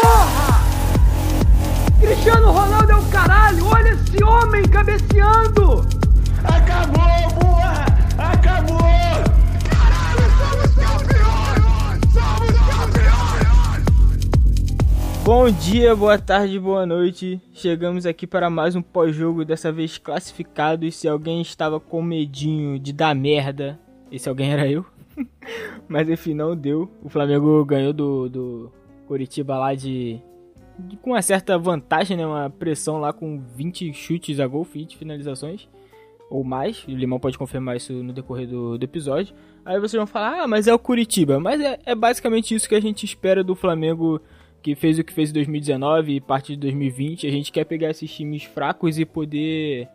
Porra! Cristiano Ronaldo é o caralho! Olha esse homem cabeceando! Acabou, Bom dia, boa tarde, boa noite. Chegamos aqui para mais um pós-jogo, dessa vez classificado. E se alguém estava com medinho de dar merda, esse alguém era eu. Mas enfim, não deu. O Flamengo ganhou do, do Curitiba lá de, de- com uma certa vantagem, né? Uma pressão lá com 20 chutes a gol, 20 finalizações. Ou mais, o Limão pode confirmar isso no decorrer do, do episódio. Aí vocês vão falar, ah, mas é o Curitiba. Mas é, é basicamente isso que a gente espera do Flamengo que fez o que fez em 2019 e parte de 2020. A gente quer pegar esses times fracos e poder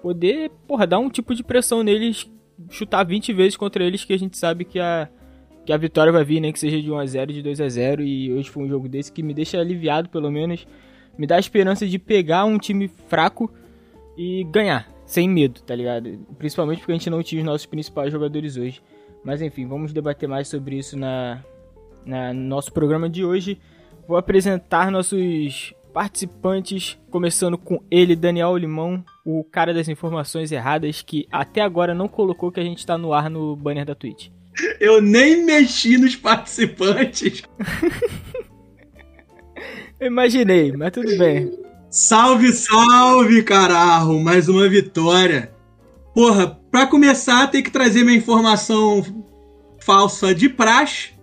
poder, porra, dar um tipo de pressão neles, chutar 20 vezes contra eles que a gente sabe que a que a vitória vai vir, nem que seja de 1 a 0, de 2 a 0 e hoje foi um jogo desse que me deixa aliviado pelo menos, me dá a esperança de pegar um time fraco e ganhar, sem medo, tá ligado? Principalmente porque a gente não tinha os nossos principais jogadores hoje. Mas enfim, vamos debater mais sobre isso na, na no nosso programa de hoje. Vou apresentar nossos participantes, começando com ele, Daniel Limão, o cara das informações erradas, que até agora não colocou que a gente tá no ar no banner da Twitch. Eu nem mexi nos participantes. Imaginei, mas tudo bem. Salve, salve, caralho! Mais uma vitória. Porra, pra começar, tem que trazer minha informação falsa de praxe.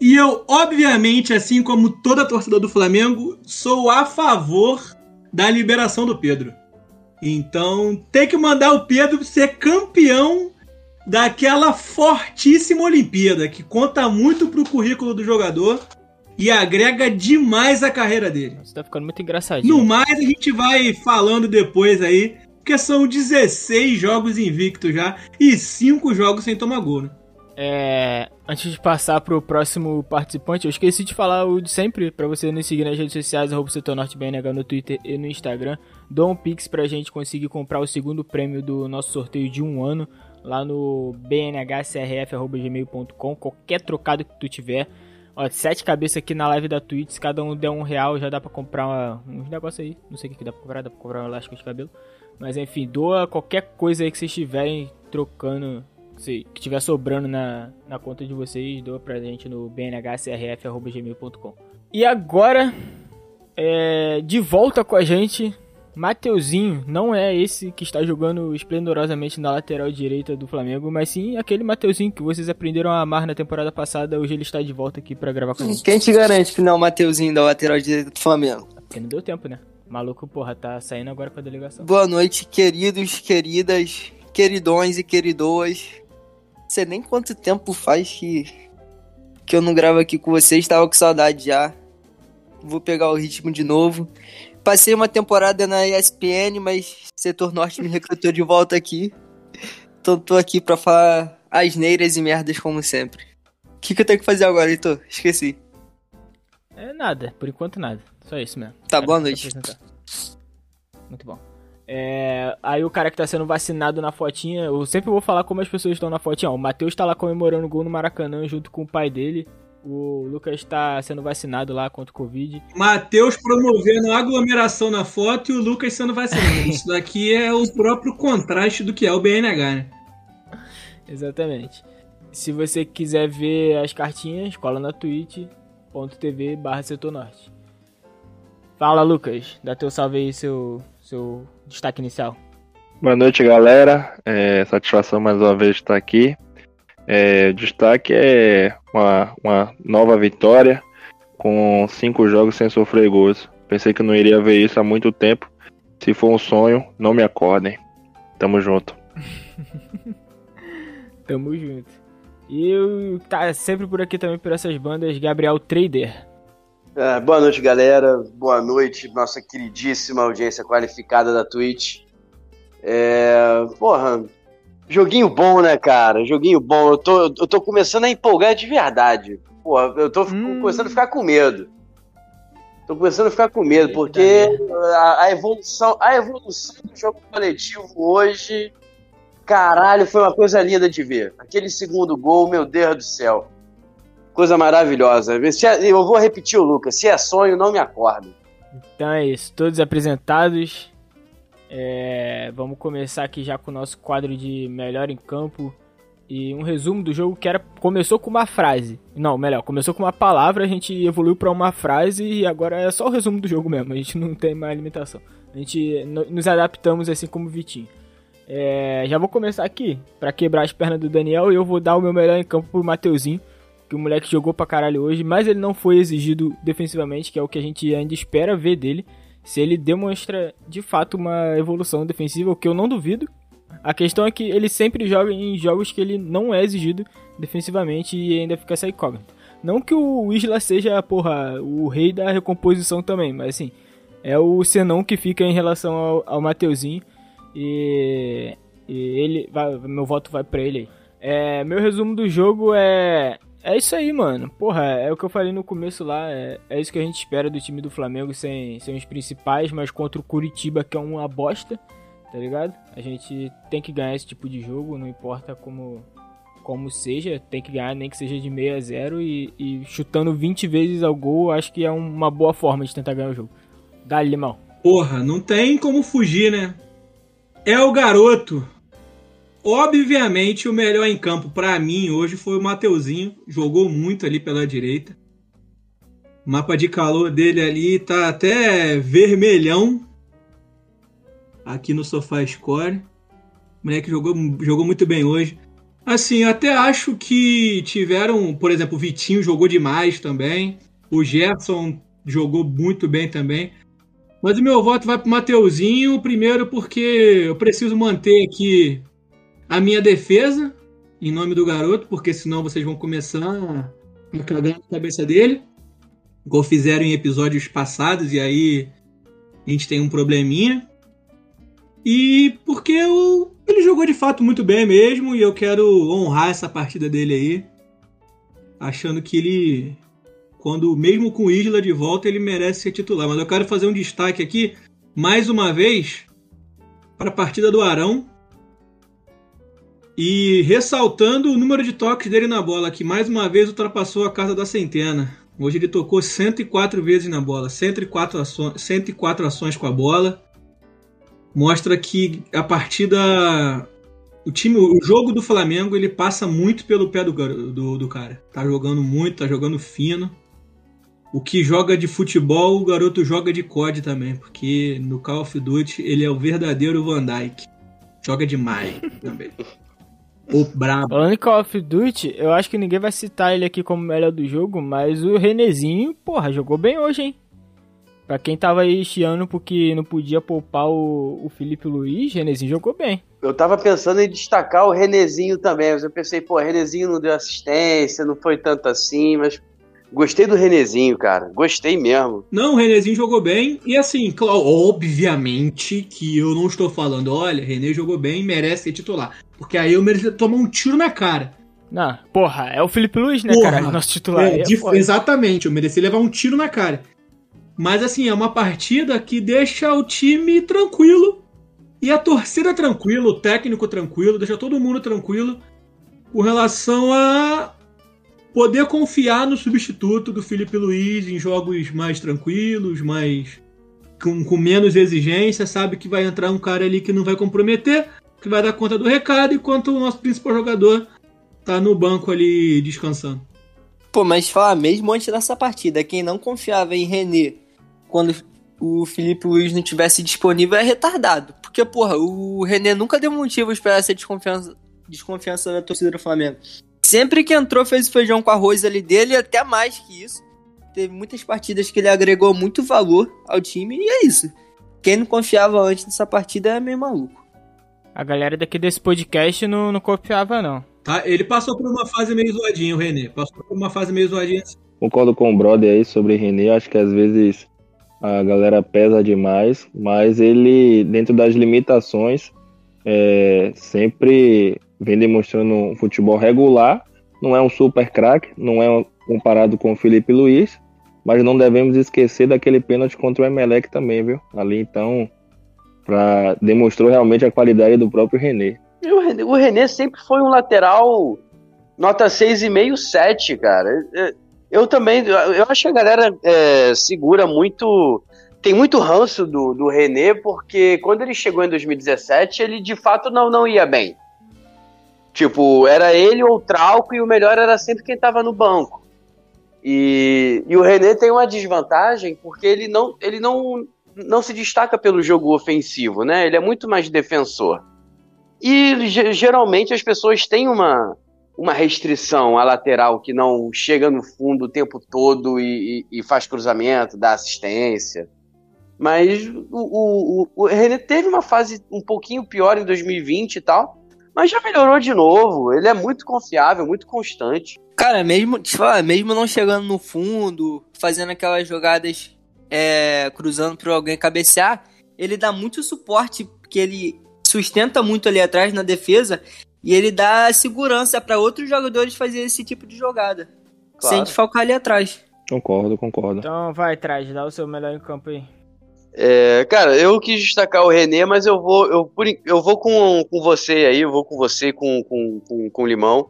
E eu, obviamente, assim como toda a torcida do Flamengo, sou a favor da liberação do Pedro. Então, tem que mandar o Pedro ser campeão daquela fortíssima Olimpíada, que conta muito pro currículo do jogador e agrega demais a carreira dele. Você tá ficando muito engraçadinho. No mais, a gente vai falando depois aí, porque são 16 jogos invictos já e 5 jogos sem tomar gol, né? É, antes de passar pro próximo participante, eu esqueci de falar o de sempre, pra você nos seguir nas redes sociais, arroba setornortebnh no Twitter e no Instagram. Dá um pix pra gente conseguir comprar o segundo prêmio do nosso sorteio de um ano, lá no bnhcrf.gmail.com, qualquer trocado que tu tiver. Ó, sete cabeças aqui na live da Twitch, se cada um der um real, já dá pra comprar uma- uns negócios aí. Não sei o que, que dá pra comprar, dá pra comprar um elástico de cabelo. Mas enfim, doa qualquer coisa aí que vocês estiverem trocando, se, que tiver sobrando na, na conta de vocês, doa pra gente no bnhcrf.gmail.com. E agora, é, de volta com a gente, Mateuzinho, não é esse que está jogando esplendorosamente na lateral direita do Flamengo, mas sim aquele Mateuzinho que vocês aprenderam a amar na temporada passada, hoje ele está de volta aqui pra gravar com a gente. Quem te garante que não é o Mateuzinho da lateral direita do Flamengo? Porque não deu tempo, né? Maluco, porra, tá saindo agora com a delegação. Boa noite, queridos, queridas, queridões e queridoas. Não sei nem quanto tempo faz que, que eu não gravo aqui com vocês, tava com saudade já. Vou pegar o ritmo de novo. Passei uma temporada na ESPN, mas Setor Norte me recrutou de volta aqui. Então tô aqui pra falar asneiras e merdas como sempre. O que, que eu tenho que fazer agora, Heitor? Esqueci. É nada, por enquanto nada. Só isso mesmo. Tá, Cara, boa noite. Muito bom. É, aí o cara que tá sendo vacinado na fotinha, eu sempre vou falar como as pessoas estão na fotinha. ó, O Matheus tá lá comemorando o gol no Maracanã junto com o pai dele. O Lucas tá sendo vacinado lá contra o Covid. Matheus promovendo aglomeração na foto e o Lucas sendo vacinado. Isso daqui é o próprio contraste do que é o BNH, né? Exatamente. Se você quiser ver as cartinhas, cola na twitch.tv barra setor norte. Fala, Lucas. Dá teu salve aí, seu, seu destaque inicial. Boa noite, galera. É, satisfação mais uma vez estar aqui. É, o destaque é uma, uma nova vitória com cinco jogos sem sofrer gols. Pensei que não iria ver isso há muito tempo. Se for um sonho, não me acordem. Tamo junto. Tamo junto. E eu tá sempre por aqui também por essas bandas, Gabriel Trader. Ah, boa noite, galera. Boa noite, nossa queridíssima audiência qualificada da Twitch. É, porra, joguinho bom, né, cara? Joguinho bom. Eu tô, eu tô começando a empolgar de verdade. Porra, eu tô Hum. começando a ficar com medo. Tô começando a ficar com medo, porque a, a evolução, a evolução do jogo coletivo hoje Caralho, foi uma coisa linda de ver. Aquele segundo gol, meu Deus do céu. Coisa maravilhosa. É- Eu vou repetir o Lucas. Se é sonho, não me acorda. Então é isso, todos apresentados. É, vamos começar aqui já com o nosso quadro de melhor em campo e um resumo do jogo que era começou com uma frase. Não, melhor, começou com uma palavra, a gente evoluiu pra uma frase e agora é só o resumo do jogo mesmo. A gente não tem mais limitação. A gente no- nos adaptamos assim como o Vitinho. É, já vou começar aqui pra quebrar as pernas do Daniel e eu vou dar o meu melhor em campo pro Mateuzinho, que o moleque jogou pra caralho hoje, mas ele não foi exigido defensivamente, que é o que a gente ainda espera ver dele. Se ele demonstra de fato uma evolução defensiva, o que eu não duvido. A questão é que ele sempre joga em jogos que ele não é exigido defensivamente e ainda fica essa incógnita. Não que o Isla seja, porra, o rei da recomposição também, mas assim, é o senão que fica em relação ao, ao Mateuzinho. E, e ele, vai- meu voto vai pra ele aí. É, meu resumo do jogo é. É isso aí, mano. Porra, é o que eu falei no começo lá. É, é isso que a gente espera do time do Flamengo sem, sem os principais, mas contra o Curitiba, que é uma bosta, tá ligado? A gente tem que ganhar esse tipo de jogo, não importa como, como seja, tem que ganhar, nem que seja de 6 a 0 e, e chutando 20 vezes ao gol, acho que é uma boa forma de tentar ganhar o jogo. Dá-lhe, limão. Porra, não tem como fugir, né? É o garoto. Obviamente, o melhor em campo pra mim hoje foi o Mateuzinho. Jogou muito ali pela direita. O mapa de calor dele ali tá até vermelhão. Aqui no Sofá Score. O moleque jogou, jogou muito bem hoje. Assim, eu até acho que tiveram, por exemplo, o Vitinho jogou demais também. O Gerson jogou muito bem também. Mas o meu voto vai pro Mateuzinho, primeiro porque eu preciso manter aqui a minha defesa em nome do garoto, porque senão vocês vão começar a cagar na cabeça dele, igual fizeram em episódios passados, e aí a gente tem um probleminha. E porque o- ele jogou de fato muito bem mesmo, e eu quero honrar essa partida dele aí, achando que ele quando mesmo com o Isla de volta ele merece ser titular. Mas eu quero fazer um destaque aqui, mais uma vez, para a partida do Arão. E ressaltando o número de toques dele na bola, que mais uma vez ultrapassou a casa da centena. Hoje ele tocou 104 vezes na bola, 104 ações, 104 ações com a bola. Mostra que a partida o time, o jogo do Flamengo, ele passa muito pelo pé do, do, do cara. Tá jogando muito, tá jogando fino. O que joga de futebol, o garoto joga de COD também, porque no Call of Duty ele é o verdadeiro Van Dyke. Joga demais também. O brabo. Falando em Call of Duty, eu acho que ninguém vai citar ele aqui como melhor do jogo, mas o Renezinho, porra, jogou bem hoje, hein? Pra quem tava aí chiando porque não podia poupar o, o Felipe Luiz, Renezinho jogou bem. Eu tava pensando em destacar o Renezinho também, mas eu pensei, pô, Renezinho não deu assistência, não foi tanto assim, mas gostei do Renezinho, cara. Gostei mesmo. Não, o Renezinho jogou bem. E assim, obviamente que eu não estou falando, olha, René jogou bem, merece ser titular. Porque aí eu merecia tomar um tiro na cara. Não, porra, é o Felipe Luiz, né, Porra, cara? Nosso titular. É, é exatamente, eu mereci levar um tiro na cara. Mas assim, é uma partida que deixa o time tranquilo. E a torcida tranquila, o técnico tranquilo, deixa todo mundo tranquilo com relação a poder confiar no substituto do Felipe Luiz em jogos mais tranquilos, mais com, com menos exigência, sabe que vai entrar um cara ali que não vai comprometer, que vai dar conta do recado, enquanto o nosso principal jogador tá no banco ali descansando. Pô, mas falar mesmo antes dessa partida, quem não confiava em René quando o Felipe Luiz não tivesse disponível é retardado. Porque, porra, o René nunca deu motivos pra essa desconfiança, desconfiança da torcida do Flamengo. Sempre que entrou, fez o feijão com arroz ali dele, e até mais que isso. Teve muitas partidas que ele agregou muito valor ao time, e é isso. Quem não confiava antes dessa partida é meio maluco. A galera daqui desse podcast não, não confiava, não. Tá? Ele passou por uma fase meio zoadinha, o René. Passou por uma fase meio zoadinha. Concordo com o brother aí sobre René. Acho que às vezes a galera pesa demais, mas ele, dentro das limitações, é, sempre vem demonstrando um futebol regular. Não é um super craque, não é comparado com o Felipe Luiz, mas não devemos esquecer daquele pênalti contra o Emelec também, viu? Ali então, pra, demonstrou realmente a qualidade do próprio René. o René, o René sempre foi um lateral nota 6,5, 7, cara. É, Eu também, eu acho que a galera é, segura muito. Tem muito ranço do, do René, porque quando ele chegou em 2017, ele de fato não, não ia bem. Tipo, era ele ou o Trauco, e o melhor era sempre quem tava no banco. E, e o René tem uma desvantagem, porque ele não, ele não, não se destaca pelo jogo ofensivo, né? Ele é muito mais defensor. E ge- geralmente as pessoas têm uma, uma restrição à lateral que não chega no fundo o tempo todo e, e- e faz cruzamento, dá assistência. Mas o, o, o René teve uma fase um pouquinho pior em 2020 e tal, mas já melhorou de novo. Ele é muito confiável, muito constante. Cara, mesmo, te falar, mesmo não chegando no fundo, fazendo aquelas jogadas é, cruzando para alguém cabecear, ele dá muito suporte, porque ele sustenta muito ali atrás na defesa e ele dá segurança para outros jogadores fazer esse tipo de jogada. Claro. Sem desfalcar ali atrás. Concordo, concordo. Então vai atrás, dá o seu melhor em campo aí. É, cara, eu quis destacar o René, mas eu vou, eu, eu vou com, com você aí, eu vou com você com, com, com, com o Limão.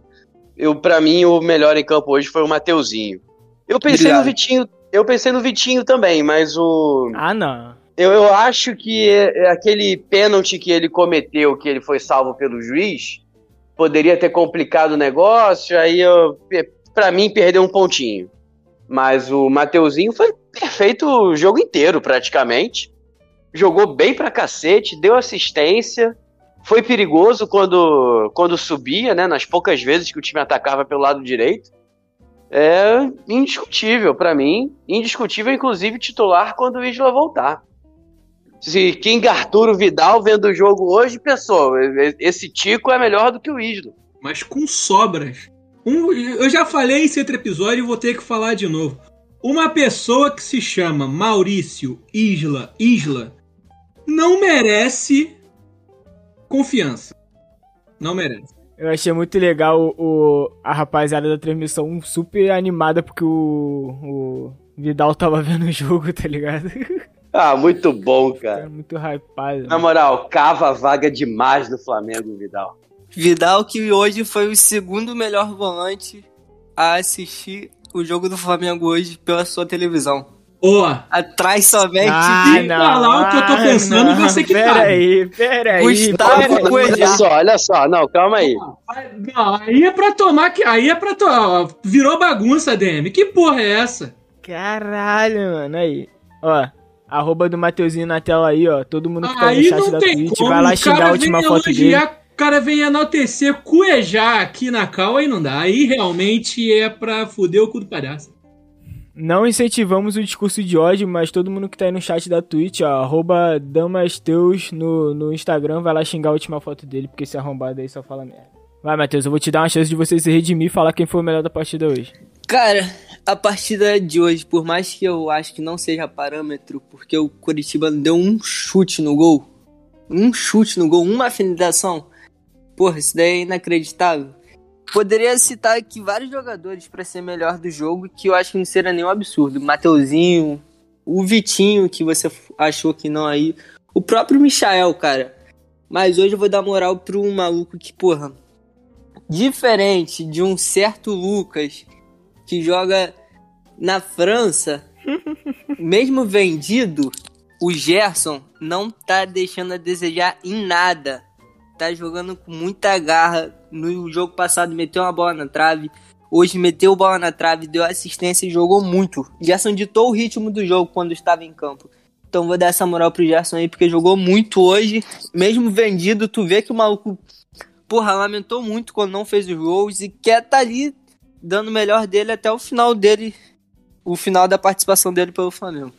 Eu, pra mim, o melhor em campo hoje foi o Mateuzinho. Eu pensei no Obrigado. Vitinho, eu pensei no Vitinho também, mas o. Ah, não. Eu, eu acho que é- é aquele pênalti que ele cometeu, que ele foi salvo pelo juiz, poderia ter complicado o negócio, aí eu, pe- pra mim perdeu um pontinho. Mas o Mateuzinho foi perfeito o jogo inteiro, praticamente. Jogou bem pra cacete, deu assistência, foi perigoso quando, quando subia, né? Nas poucas vezes que o time atacava pelo lado direito. É indiscutível pra mim. Indiscutível, inclusive, titular quando o Isla voltar. Se King Arturo Vidal vendo o jogo hoje, pensou, esse Tico é melhor do que o Isla. mas com sobras. Um- eu já falei esse outro episódio e vou ter que falar de novo. Uma pessoa que se chama Maurício Isla Isla não merece confiança. Não merece. Eu achei muito legal o, o- a rapaziada da transmissão super animada porque o, o Vidal tava vendo o jogo, tá ligado? Ah, muito bom, cara. Cara, muito hypado. Na moral, cava a vaga demais no Flamengo, Vidal. Vidal, que hoje foi o segundo melhor volante a assistir o jogo do Flamengo hoje pela sua televisão. Ó, Atrás somente Ah, se falar o que eu tô pensando, você que pera sabe. aí, pera aí. Gustavo pera aí. Coelho. Olha só, olha só, não, calma aí. não, aí é pra tomar que aí é pra tomar. Virou bagunça, DM. Que porra é essa? Caralho, mano, aí. Ó, arroba do Mateuzinho na tela aí, ó. Todo mundo que tá no Aí chat não da Twitch, vai lá xingar a última foto dele. Cara vem enaltecer, cuejar aqui na cal, aí não dá. Aí realmente é pra fuder o cu do palhaço. Não incentivamos o discurso de ódio, mas todo mundo que tá aí no chat da Twitch, ó, arroba Damasteus no, no Instagram, vai lá xingar a última foto dele, porque esse arrombado aí só fala merda. Vai, Matheus, eu vou te dar uma chance de você se redimir e falar quem foi o melhor da partida hoje. Cara, a partida de hoje, por mais que eu acho que não seja parâmetro, porque o Curitiba deu um chute no gol. Um chute no gol, uma finalização. Porra, isso daí é inacreditável. Poderia citar aqui vários jogadores pra ser melhor do jogo, que eu acho que não seria nenhum absurdo. Mateuzinho, o Vitinho, que você achou que não aí. O próprio Michael, cara. Mas hoje eu vou dar moral pro um maluco que, porra, diferente de um certo Lucas que joga na França, mesmo vendido, o Gerson não tá deixando a desejar em nada. Tá jogando com muita garra. No jogo passado meteu uma bola na trave. Hoje meteu bola na trave, deu assistência e jogou muito. Gerson ditou o ritmo do jogo quando estava em campo. Então vou dar essa moral pro Gerson aí, porque jogou muito hoje. Mesmo vendido, tu vê que o maluco, porra, lamentou muito quando não fez os gols e quer tá ali dando o melhor dele até o final dele, o final da participação dele pelo Flamengo.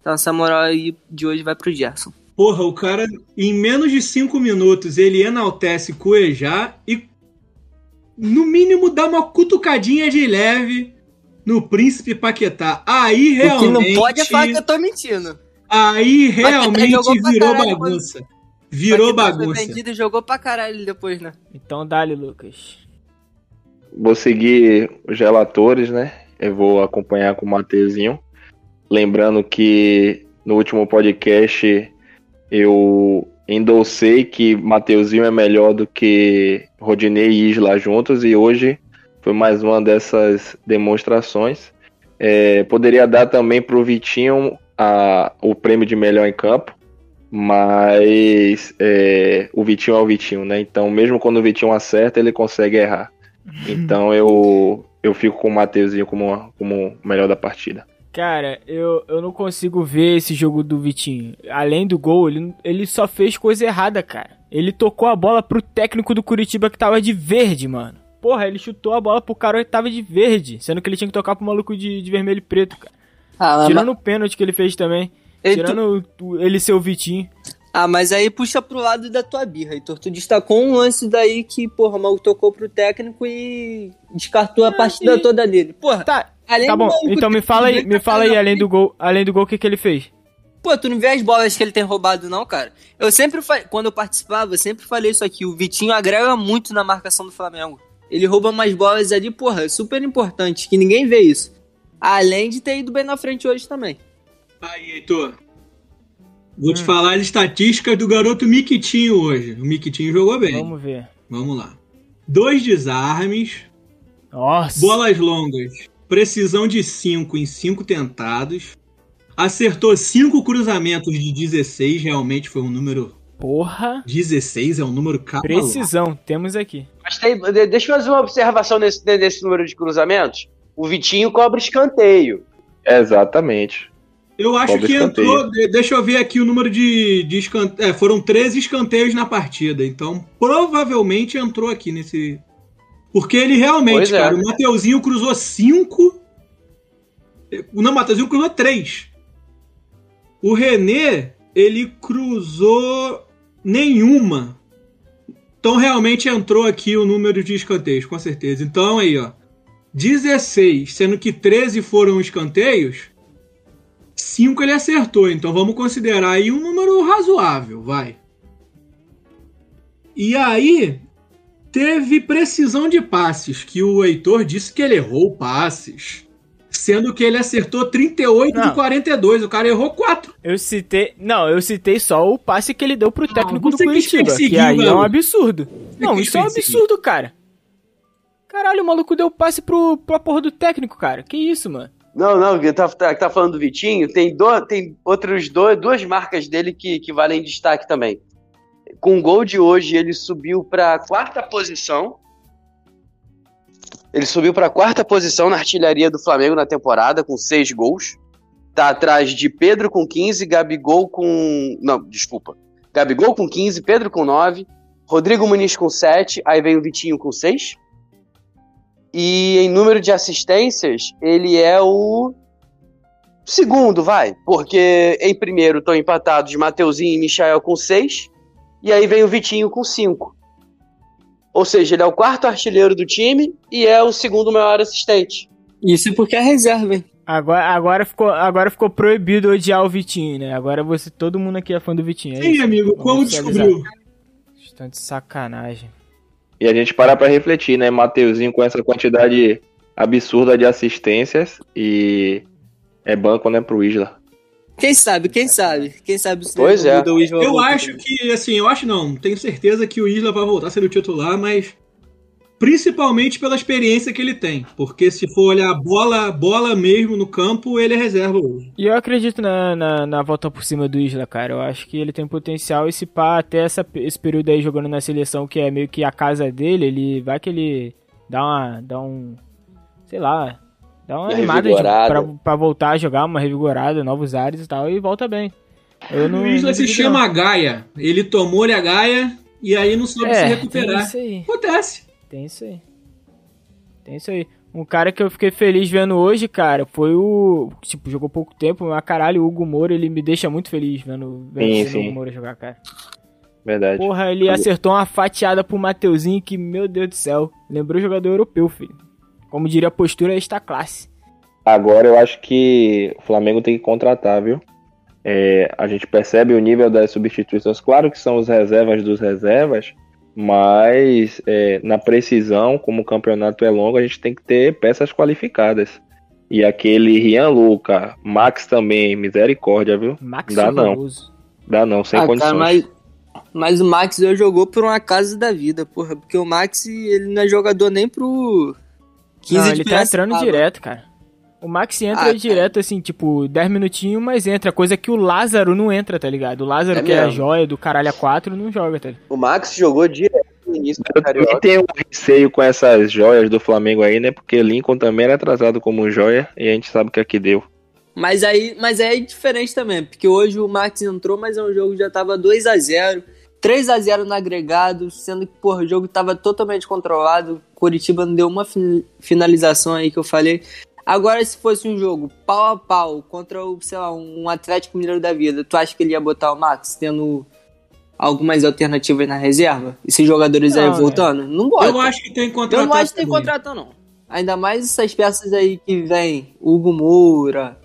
Então essa moral aí de hoje vai pro Gerson. Porra, o cara, em menos de cinco minutos, ele enaltece Cuejá e, no mínimo, dá uma cutucadinha de leve no Príncipe Paquetá. Aí O que realmente. não pode é falar que eu tô mentindo. Aí realmente virou caralho, bagunça. Virou Paquetá foi bagunça. vendido e jogou pra caralho depois, né? Então dá-lhe, Lucas. Vou seguir os relatores, né? Eu vou acompanhar com o Mateuzinho. Lembrando que no último podcast eu endossei que Mateuzinho é melhor do que Rodinei e Isla juntos e hoje foi mais uma dessas demonstrações. É, poderia dar também para o Vitinho a- o prêmio de melhor em campo, mas é, o Vitinho é o Vitinho, né? Então, mesmo quando o Vitinho acerta, ele consegue errar. Então, eu, eu fico com o Mateuzinho como, como o melhor da partida. Cara, eu, eu não consigo ver esse jogo do Vitinho. Além do gol, ele, ele só fez coisa errada, cara. Ele tocou a bola pro técnico do Curitiba que tava de verde, mano. Porra, ele chutou a bola pro cara que tava de verde, sendo que ele tinha que tocar pro maluco de, de vermelho e preto, cara. Ah, mas- Tirando o pênalti que ele fez também. Ele Tirando o- ele ser o Vitinho. Ah, mas aí puxa pro lado da tua birra, Heitor. Tu destacou um lance daí que, porra, o maluco tocou pro técnico e descartou a partida e- toda dele. Porra, Tá, além tá do bom. maluco Então me fala aí, me fala aí, além do gol, além do gol, o que que ele fez? Pô, tu não vê as bolas que ele tem roubado, não, cara? Eu sempre falei, quando eu participava, eu sempre falei isso aqui. O Vitinho agrega muito na marcação do Flamengo. Ele rouba umas bolas ali, porra, super importante, que ninguém vê isso. Além de ter ido bem na frente hoje também. Aí, Heitor. Vou te falar as estatísticas do garoto Miquitinho hoje. O Miquitinho jogou bem. Vamos, Vamos ver. lá. Dois desarmes, Nossa. bolas longas, precisão de 5 em 5 tentados. Acertou 5 cruzamentos de 16, realmente foi um número. Porra. 16 é um número cabalado. Precisão, temos aqui. Mas tem, de- deixa eu fazer uma observação nesse, nesse número de cruzamentos. O Vitinho cobra escanteio. Exatamente. Eu acho Cobra que escanteio. entrou. de- Deixa eu ver aqui o número de, de escanteios. É, foram 13 escanteios na partida. Então, provavelmente entrou aqui nesse. Porque ele realmente, Pois é. cara, o Mateuzinho cruzou 5. Não, o Mateuzinho cruzou 3. O René, ele cruzou nenhuma. Então, realmente entrou aqui o número de escanteios, com certeza. Então, aí, ó. 16, sendo que 13 foram escanteios. 5 ele acertou, então vamos considerar aí um número razoável, vai. E aí, teve precisão de passes, que o Heitor disse que ele errou passes. Sendo que ele acertou 38 de Não. 42, o cara errou 4. Eu citei. Não, eu citei só o passe que ele deu pro técnico do você quis Curitiba. Que aí é um absurdo. Não, quis isso é um absurdo, cara. Caralho, o maluco deu passe pro, pra porra do técnico, cara. Que isso, mano? Não, não, que tá, tá, tá falando do Vitinho. Tem, do, tem outros dois, duas marcas dele que, que valem destaque também. Com o gol de hoje, ele subiu pra quarta posição. Ele subiu pra quarta posição na artilharia do Flamengo na temporada, com seis gols. Tá atrás de Pedro com 15, Gabigol com. Não, desculpa. Gabigol com 15, Pedro com 9, Rodrigo Muniz com 7, aí vem o Vitinho com 6. E em número de assistências, ele é o segundo, vai. Porque em primeiro estão empatados Mateuzinho e Michael com 6. E aí vem o Vitinho com 5. Ou seja, ele é o quarto artilheiro do time e é o segundo maior assistente. Isso porque é reserva, hein? Agora, agora, ficou, agora ficou proibido odiar o Vitinho, né? Agora você, todo mundo aqui é fã do Vitinho. É Sim, amigo, Vamos como descobriu? Estão de sacanagem. E a gente parar pra refletir, né? Mateuzinho com essa quantidade absurda de assistências e é banco, né, pro Isla. Quem sabe, quem sabe? Quem sabe se Pois é. o Isla Eu acho que, assim, eu acho não, tenho certeza que o Isla vai voltar a ser o titular, mas principalmente pela experiência que ele tem. Porque se for olhar bola, bola mesmo no campo, ele é reserva hoje. E eu acredito na, na, na volta por cima do Isla, cara. Eu acho que ele tem potencial e se pá, até essa, esse período aí jogando na seleção, que é meio que a casa dele, ele vai que ele dá uma. dá um. sei lá. Dá uma animada pra, pra voltar a jogar, uma revigorada, novos ares e tal, e volta bem. Eu não, o Isla não se chama não. Gaia. Ele tomou-lhe a Gaia e aí não soube se É, tem recuperar. isso aí. Acontece. Tem isso aí. Tem isso aí. Um cara que eu fiquei feliz vendo hoje, cara, foi o. Tipo, jogou pouco tempo, mas caralho, o Hugo Moura, ele me deixa muito feliz vendo, vendo Sim, o. Hugo Moura jogar, cara. Verdade. Porra, ele acertou uma fatiada pro Mateuzinho que, meu Deus do céu, lembrou jogador europeu, filho. Como diria a postura, esta classe. Agora eu acho que o Flamengo tem que contratar, viu? É, a gente percebe o nível das substituições. Claro que são os reservas dos reservas, mas é, na precisão, como o campeonato é longo, a gente tem que ter peças qualificadas. E aquele Rian Luca, Max também, misericórdia, viu? Max Dá não. Dá não, sem Ah, condições. cara, mas Mas o Max hoje jogou por um acaso da vida, porra. Porque o Max, ele não é jogador nem pro 15 Não, ele tá entrando direto, cara. O Max entra Ah, direto, assim, tipo, 10 minutinhos, mas entra. Coisa que o Lázaro não entra, tá ligado? O Lázaro, É que é a mesmo. joia do caralho a 4, não joga, tá ligado? O Max jogou direto no início do Eu também Carioca. tenho um receio com essas joias do Flamengo aí, né? Porque Lincoln também era tratado como joia e a gente sabe o que aqui deu. Mas aí, mas aí é diferente também, porque hoje o Max entrou, mas é um jogo que já tava 2 a 0 3 a 0 no agregado, sendo que, porra, o jogo tava totalmente controlado. Curitiba não deu uma fin- finalização aí que eu falei. Agora, se fosse um jogo pau a pau contra o, sei lá, um Atlético Mineiro da vida, tu acha que ele ia botar o Max tendo algumas alternativas na reserva? Esses jogadores aí Não, né? voltando? Não bota. Eu acho que tem contrato. Eu não acho que tem contrato, não. Ainda mais essas peças aí que vem, Hugo Moura.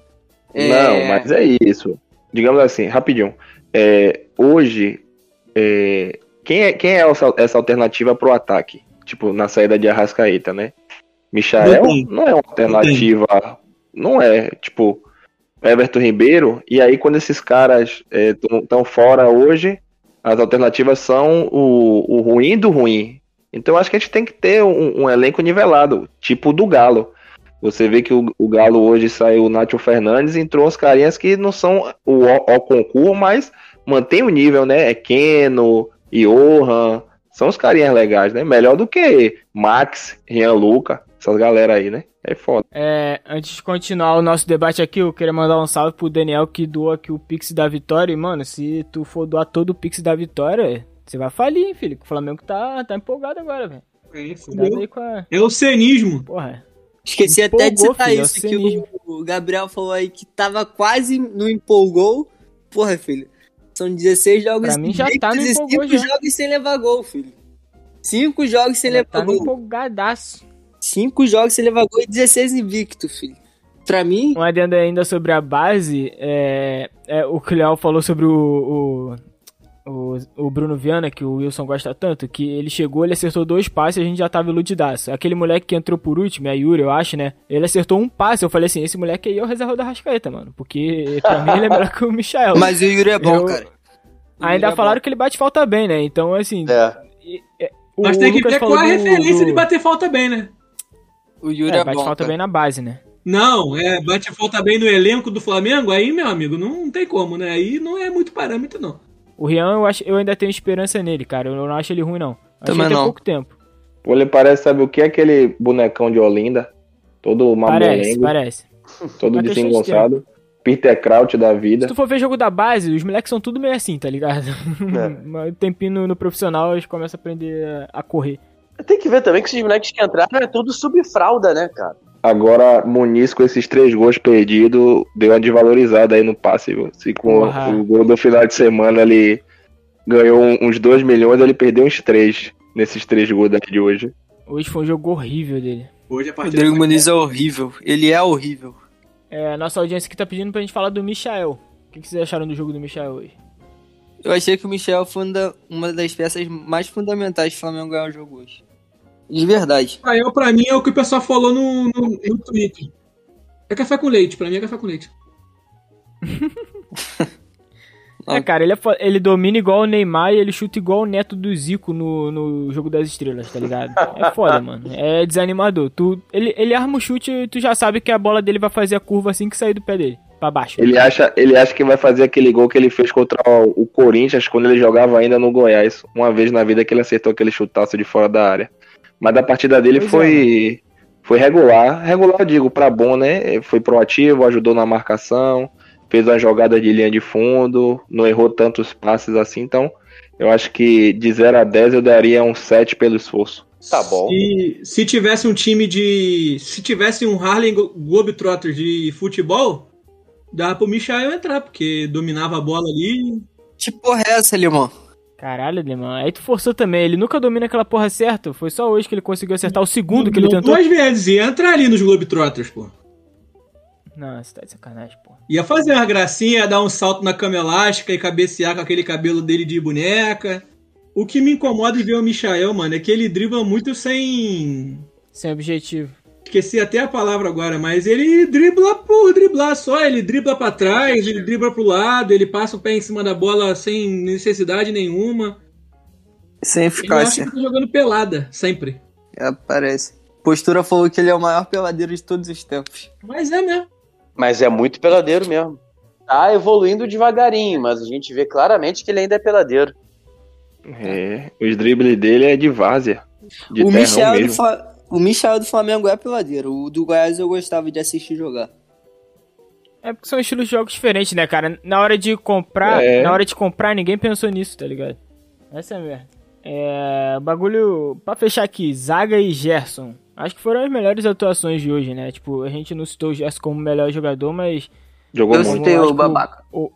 é, Não, mas é isso. Digamos assim, rapidinho. É, hoje, é, quem, é, quem é essa, essa alternativa pro ataque? Tipo, na saída de Arrascaeta, né? Michael Não é uma alternativa. Não é, tipo, Everton Ribeiro. E aí, quando esses caras estão fora hoje, as alternativas são o, o ruim do ruim. Então, acho que a gente tem que ter um, um elenco nivelado, tipo o do Galo. Você vê que o, o Galo hoje saiu o Nacho Fernandes e entrou uns carinhas que não são o, o concurso, mas mantém o nível, né? É Keno, Johan, são os carinhas legais, né? Melhor do que Max, Rian Luca, essas galera aí, né? É foda. É, antes de continuar o nosso debate aqui, eu queria mandar um salve pro Daniel que doou aqui o Pix da Vitória. E, mano, se tu for doar todo o Pix da Vitória, você vai falir, hein, filho? O Flamengo tá, tá empolgado agora, velho. É, a. É o cenismo. Porra. Esqueci até de Empolgou, citar filho, é o isso, que o Gabriel falou aí que tava quase no empolgou. Porra, filho. São 16 jogos Pra mim já tá no invictos e empolgou cinco já. jogos sem levar gol, filho. 5 jogos sem Já levar tá gol. empolgadaço. 5 jogos sem levar gol e 16 invicto, filho. Pra mim, Um adendo ainda sobre a base, é, é, o que o Léo falou sobre o, o, o, o Bruno Viana, que o Wilson gosta tanto, que ele chegou, ele acertou dois passes e a gente já tava iludidaço. Aquele moleque que entrou por último, é Yuri, eu acho, né? Ele acertou um passe, eu falei assim, esse moleque aí é o reserva da Rascaeta, mano. Porque pra mim ele é melhor que o Michael. mas o Yuri é bom, Eu- cara. Ainda é falaram que ele bate falta bem, né? Então, assim... É. e- é, o Mas tem que ver qual a referência do- de bater falta bem, né? bom. O Yuri É, é, bate bom. falta cara. bem na base, né? Não, é, bate falta bem no elenco do Flamengo, aí, meu amigo, não tem como, né? Aí não é muito parâmetro, não. O Rian, eu, acho, eu ainda tenho esperança nele, cara. Eu não acho ele ruim, não. Achei Também tem não. pouco tempo. Ele parece, sabe o que? Aquele bonecão de Olinda. Todo Parece, mamolengo, parece. todo questão de desengonçado. Peter Kraut da Se vida. tu for ver jogo da base, os moleques são tudo meio assim, tá ligado? Mas tempinho no, no profissional, eles começam a aprender a- a correr. Tem que ver também que esses moleques que entraram é tudo subfralda, né, cara? Agora, Muniz com esses três gols perdidos, deu uma desvalorizada aí no passe, viu? Se com o gol do final de semana ele ganhou um- uns 2 milhões, ele perdeu uns 3 nesses três gols daqui de hoje. Hoje foi um jogo horrível dele. Hoje a O partida Rodrigo Muniz é horrível. Ele é horrível. É, a nossa audiência aqui tá pedindo pra gente falar do Michael. O que, que vocês acharam do jogo do Michael hoje? Eu achei que o Michel foi uma das peças mais fundamentais do Flamengo ganhar o jogo hoje. De verdade. Rafael, pra mim, é o que o pessoal falou no, no, no Twitter. É café com leite, pra mim é café com leite. É, cara, ele, é ele domina igual o Neymar e ele chuta igual o neto do Zico no, no jogo das estrelas, tá ligado? É foda, mano. É desanimador. Tu, ele, ele arma o chute e tu já sabe que a bola dele vai fazer a curva assim que sair do pé dele. Pra baixo. Ele acha, ele acha que vai fazer aquele gol que ele fez contra o, o Corinthians quando ele jogava ainda no Goiás. Uma vez na vida que ele acertou aquele chutaço de fora da área. Mas a partida dele Pois foi, foi regular. Regular, eu digo, pra bom, né? Foi proativo, ajudou na marcação, fez uma jogada de linha de fundo, não errou tantos passes assim. Então, eu acho que de 0 a 10 eu daria um 7 pelo esforço. Tá bom. Se, se tivesse um time de. Se tivesse um Harlem Glo- Globetrotters de futebol, dava pro Michael entrar, porque dominava a bola ali. Que porra é essa, Limão? Caralho, Lemão. Aí tu forçou também. Ele nunca domina aquela porra certa. Foi só hoje que ele conseguiu acertar o segundo que ele tentou. Duas vezes, ia entrar ali nos Globetrotters, pô. Não, você tá de sacanagem, pô. Ia fazer uma gracinha, ia dar um salto na cama elástica e cabecear com aquele cabelo dele de boneca. O que me incomoda em ver o Michael, mano, é que ele dribla muito sem. Sem objetivo. Esqueci até a palavra agora, mas ele dribla por driblar só. Ele dribla pra trás, ele dribla pro lado, ele passa o pé em cima da bola sem necessidade nenhuma. Sem Ele acha eficácia. que tá jogando pelada, sempre. É, parece. Postura falou que ele é o maior peladeiro de todos os tempos. Mas é mesmo. Mas é muito peladeiro mesmo. Tá evoluindo devagarinho, mas a gente vê claramente que ele ainda é peladeiro. É, os dribles dele é de várzea. De o, Michel mesmo. Fla- o Michel do Flamengo é peladeiro. O do Goiás eu gostava de assistir jogar. É porque são estilos de jogos diferentes, né, cara? Na hora de comprar, É. na hora de comprar, ninguém pensou nisso, tá ligado? Essa é a merda. É, bagulho, pra fechar aqui, Zaga e Gerson. Acho que foram as melhores atuações de hoje, né? Tipo, a gente não citou o Gerson como o melhor jogador, mas... Jogou Eu muito. citei o que babaca. o-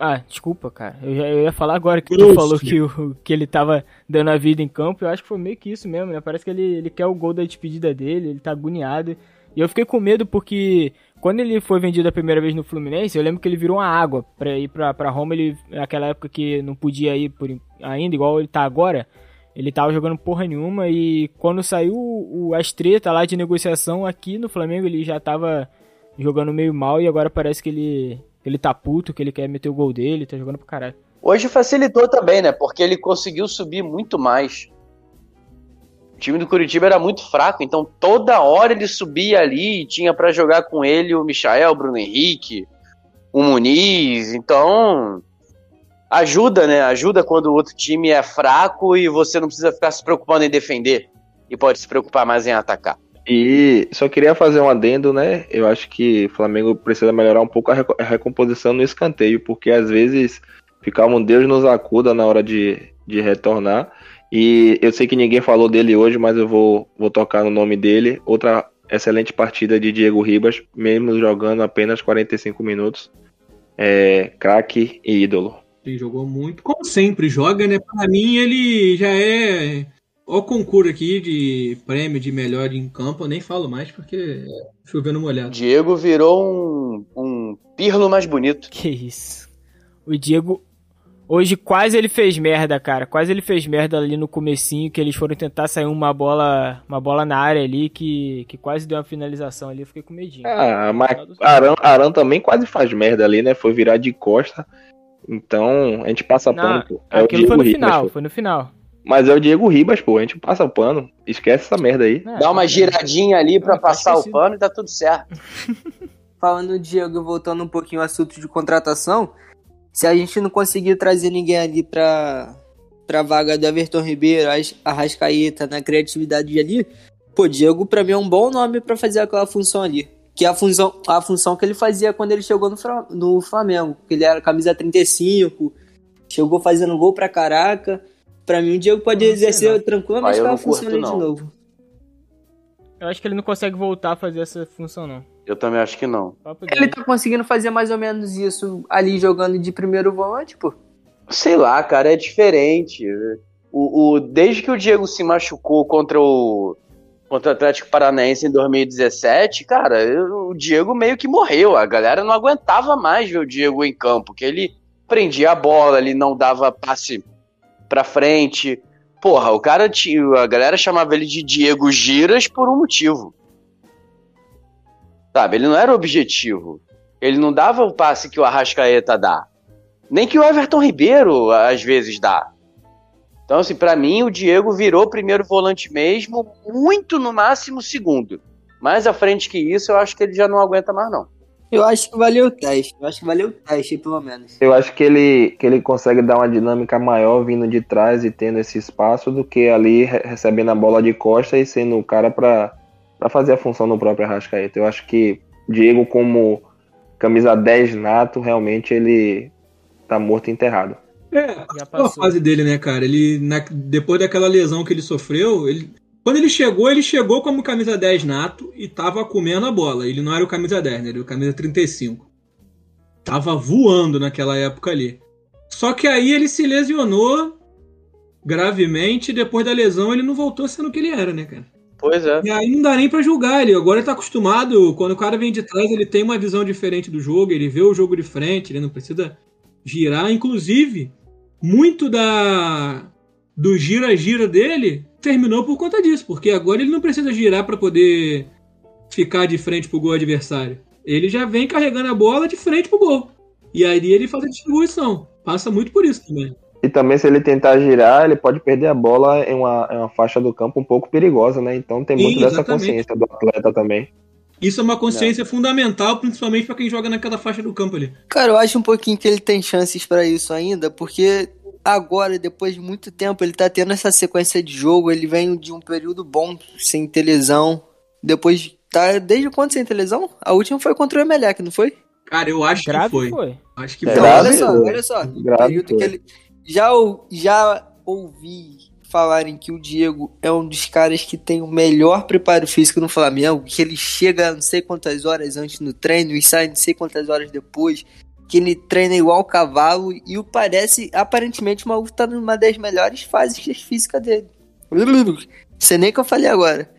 ah, desculpa, cara. Eu, já, eu ia falar agora que tu Grosso. falou que, o- que ele tava dando a vida em campo. Eu acho que foi meio que isso mesmo, né? Parece que ele, ele quer o gol da despedida dele, ele tá agoniado. E eu fiquei com medo porque quando ele foi vendido a primeira vez no Fluminense, eu lembro que ele virou uma água pra ir pra, pra Roma. Ele, naquela época que não podia ir por, ainda, igual ele tá agora, ele tava jogando porra nenhuma. E quando saiu o, as treta lá de negociação aqui no Flamengo, ele já tava jogando meio mal. E agora parece que ele, ele tá puto, que ele quer meter o gol dele, tá jogando pro caralho. Hoje facilitou também, né? Porque ele conseguiu subir muito mais. O time do Curitiba era muito fraco, então toda hora ele subia ali e tinha pra jogar com ele o Michael, o Bruno Henrique, o Muniz. Então ajuda, né? Ajuda quando o outro time é fraco e você não precisa ficar se preocupando em defender e pode se preocupar mais em atacar. E só queria fazer um adendo, né? Eu acho que o Flamengo precisa melhorar um pouco a reco- a recomposição no escanteio, porque às vezes ficava um Deus nos acuda na hora de, de retornar. E eu sei que ninguém falou dele hoje, mas eu vou, vou tocar no nome dele. Outra excelente partida de Diego Ribas, mesmo jogando apenas 45 minutos. É, craque e ídolo. Ele jogou muito. Como sempre joga, né? Pra mim, ele já é. O concurso aqui de prêmio de melhor em campo. Eu nem falo mais porque é chovendo molhado. Diego virou um, um pirlo mais bonito. Que isso. O Diego. Hoje quase ele fez merda, cara. Quase ele fez merda ali no comecinho, que eles foram tentar sair uma bola, uma bola na área ali, que, que quase deu uma finalização ali. Eu fiquei com medinho. Ah, mas Arão, Arão também quase faz merda ali, né? Foi virar de costa. Então, a gente passa Não, pô. É o aquilo foi no final, pô. foi no final. Mas é o Diego Ribas, pô. A gente passa pano. Esquece essa merda aí. É, Dá uma giradinha ali pra tá passar o pano e tá tudo certo. Falando do Diego, voltando um pouquinho ao assunto de contratação, se a gente não conseguir trazer ninguém ali pra, pra vaga do Everton Ribeiro, As- Arrascaeta, na criatividade ali, pô, Diego pra mim é um bom nome pra fazer aquela função ali. Que é a função, a função que ele fazia quando ele chegou no, no Flamengo. Que ele era camisa 35, chegou fazendo gol pra caraca. Pra mim o Diego pode Não exercer não. tranquilamente aquela não função curto, de novo. Eu acho que ele não consegue voltar a fazer essa função, não. Eu também acho que não. Ele tá conseguindo fazer mais ou menos isso ali jogando de primeiro volante, pô. Sei lá, cara, é diferente. O, o- desde que o Diego se machucou contra o, contra o Atlético Paranaense em 2017, cara, eu- o Diego meio que morreu. A galera não aguentava mais ver o Diego em campo, que ele prendia a bola, ele não dava passe pra frente. Porra, o cara tinha. A galera chamava ele de Diego Giras por um motivo. Sabe, ele não era objetivo. Ele não dava o passe que o Arrascaeta dá. Nem que o Everton Ribeiro às vezes dá. Então, assim, pra mim, o Diego virou primeiro volante mesmo, muito no máximo segundo. Mais à frente que isso, eu acho que ele já não aguenta mais, não. Eu acho que valeu o teste. Eu acho que valeu o teste, pelo menos. Eu acho que ele, que ele consegue dar uma dinâmica maior vindo de trás e tendo esse espaço do que ali re- recebendo a bola de costa e sendo o cara pra pra fazer a função do próprio Arrascaeta. Eu acho que Diego, como camisa 10 nato, realmente ele tá morto e enterrado. É, passou a fase dele, né, cara? Ele, na- depois daquela lesão que ele sofreu, ele, quando ele chegou, ele chegou como camisa 10 nato e tava comendo a bola. Ele não era o camisa 10, né? Ele era o camisa 35. Tava voando naquela época ali. Só que aí ele se lesionou gravemente e depois da lesão ele não voltou sendo o que ele era, né, cara? Pois é. E aí não dá nem pra julgar ele. Agora ele tá acostumado. Quando o cara vem de trás, ele tem uma visão diferente do jogo. Ele vê o jogo de frente. Ele não precisa girar. Inclusive, muito da do gira-gira dele terminou por conta disso. Porque agora ele não precisa girar pra poder ficar de frente pro gol adversário. Ele já vem carregando a bola de frente pro gol. E aí ele faz a distribuição. Passa muito por isso também. E também, se ele tentar girar, ele pode perder a bola em uma, em uma faixa do campo um pouco perigosa, né? Então tem muito Sim, dessa consciência do atleta também. Isso é uma consciência fundamental, principalmente pra quem joga naquela faixa do campo ali. Cara, eu acho um pouquinho que ele tem chances pra isso ainda, porque agora, depois de muito tempo, ele tá tendo essa sequência de jogo. Ele vem de um período bom sem ter lesão. Depois, tá desde quando sem ter lesão? A última foi contra o Emelec, não foi? Cara, eu acho Grave que foi. foi. Acho que É, foi. grave olha só, olha só. Grave foi. ele já ou- já ouvi falarem que o Diego é um dos caras que tem o melhor preparo físico no Flamengo, que ele chega não sei quantas horas antes no treino e sai não sei quantas horas depois, que ele treina igual cavalo e o parece aparentemente o maluco tá numa das melhores fases físicas dele. Sei nem o que eu falei agora.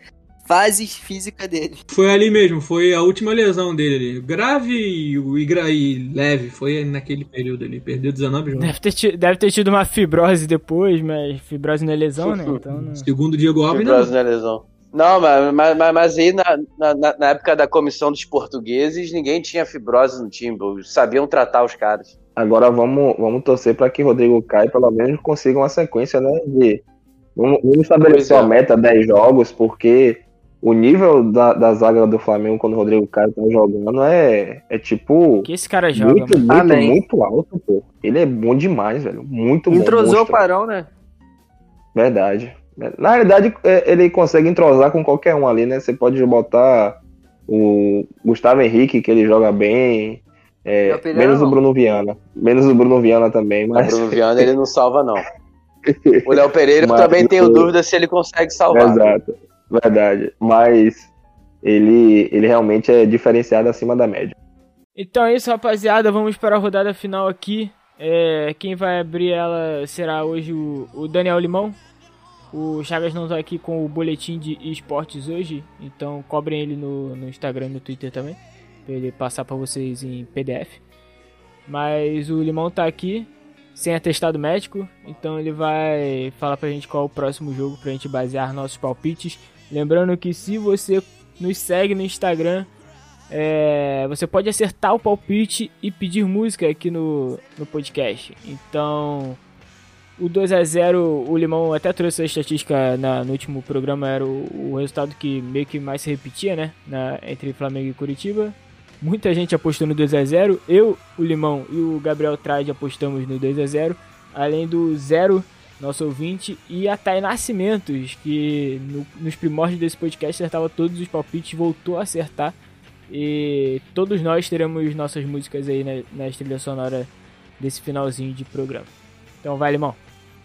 Fases físicas dele. Foi ali mesmo, foi a última lesão dele ali. Grave e, e leve, foi naquele período ali. Perdeu 19 jogos. Deve ter, ti- deve ter tido uma fibrose depois, mas fibrose não é lesão, né? Então não... Segundo Diego Alves, Fibrose não é lesão. Não, mas, mas, mas- aí na, na- na, época da comissão dos portugueses, ninguém tinha fibrose no time, sabiam tratar os caras. Agora vamos, vamos torcer para que Rodrigo Caio pelo menos consiga uma sequência, né? De, vamos, vamos estabelecer é. a meta 10 jogos, porque o nível da, da zaga do Flamengo quando o Rodrigo Caio tá jogando é, é tipo que esse cara joga, muito, mano. muito, Amém. muito alto, pô. Ele é bom demais, velho. Muito bom. Entrosou o. Parão, né? Verdade. Na realidade, é, ele consegue entrosar com qualquer um ali, né? Você pode botar o Gustavo Henrique, que ele joga bem. é, Pereira menos não. o Bruno Viana. Menos o Bruno Viana também, Mas mas. Bruno Viana ele não salva, não. O Léo Pereira Mas também tenho o- dúvida se ele consegue salvar. Exato. Verdade. Mas ele, ele realmente é diferenciado acima da média. Então é isso, rapaziada. Vamos para a rodada final aqui. É, quem vai abrir ela será hoje o, o Daniel Limão. O Chagas não tá aqui com o boletim de esportes hoje, então cobrem ele no, no Instagram e no Twitter também, pra ele passar pra vocês em PDF. Mas o Limão tá aqui, sem atestado médico, então ele vai falar pra gente qual é o próximo jogo pra gente basear nossos palpites. Lembrando que se você nos segue no Instagram, é, você pode acertar o palpite e pedir música aqui no, no podcast. Então, o 2 a 0 o Limão até trouxe a estatística na- no último programa, era o, o resultado que meio que mais se repetia, né? Na, entre Flamengo e Curitiba. Muita gente apostou no 2 a 0 Eu, o Limão e o Gabriel Trade apostamos no 2 a 0 Além do Zero, nosso ouvinte, e a Thay Nascimentos, que no- nos primórdios desse podcast acertava todos os palpites, voltou a acertar. E todos nós teremos nossas músicas aí na, na trilha sonora desse finalzinho de programa. Então vai, Limão.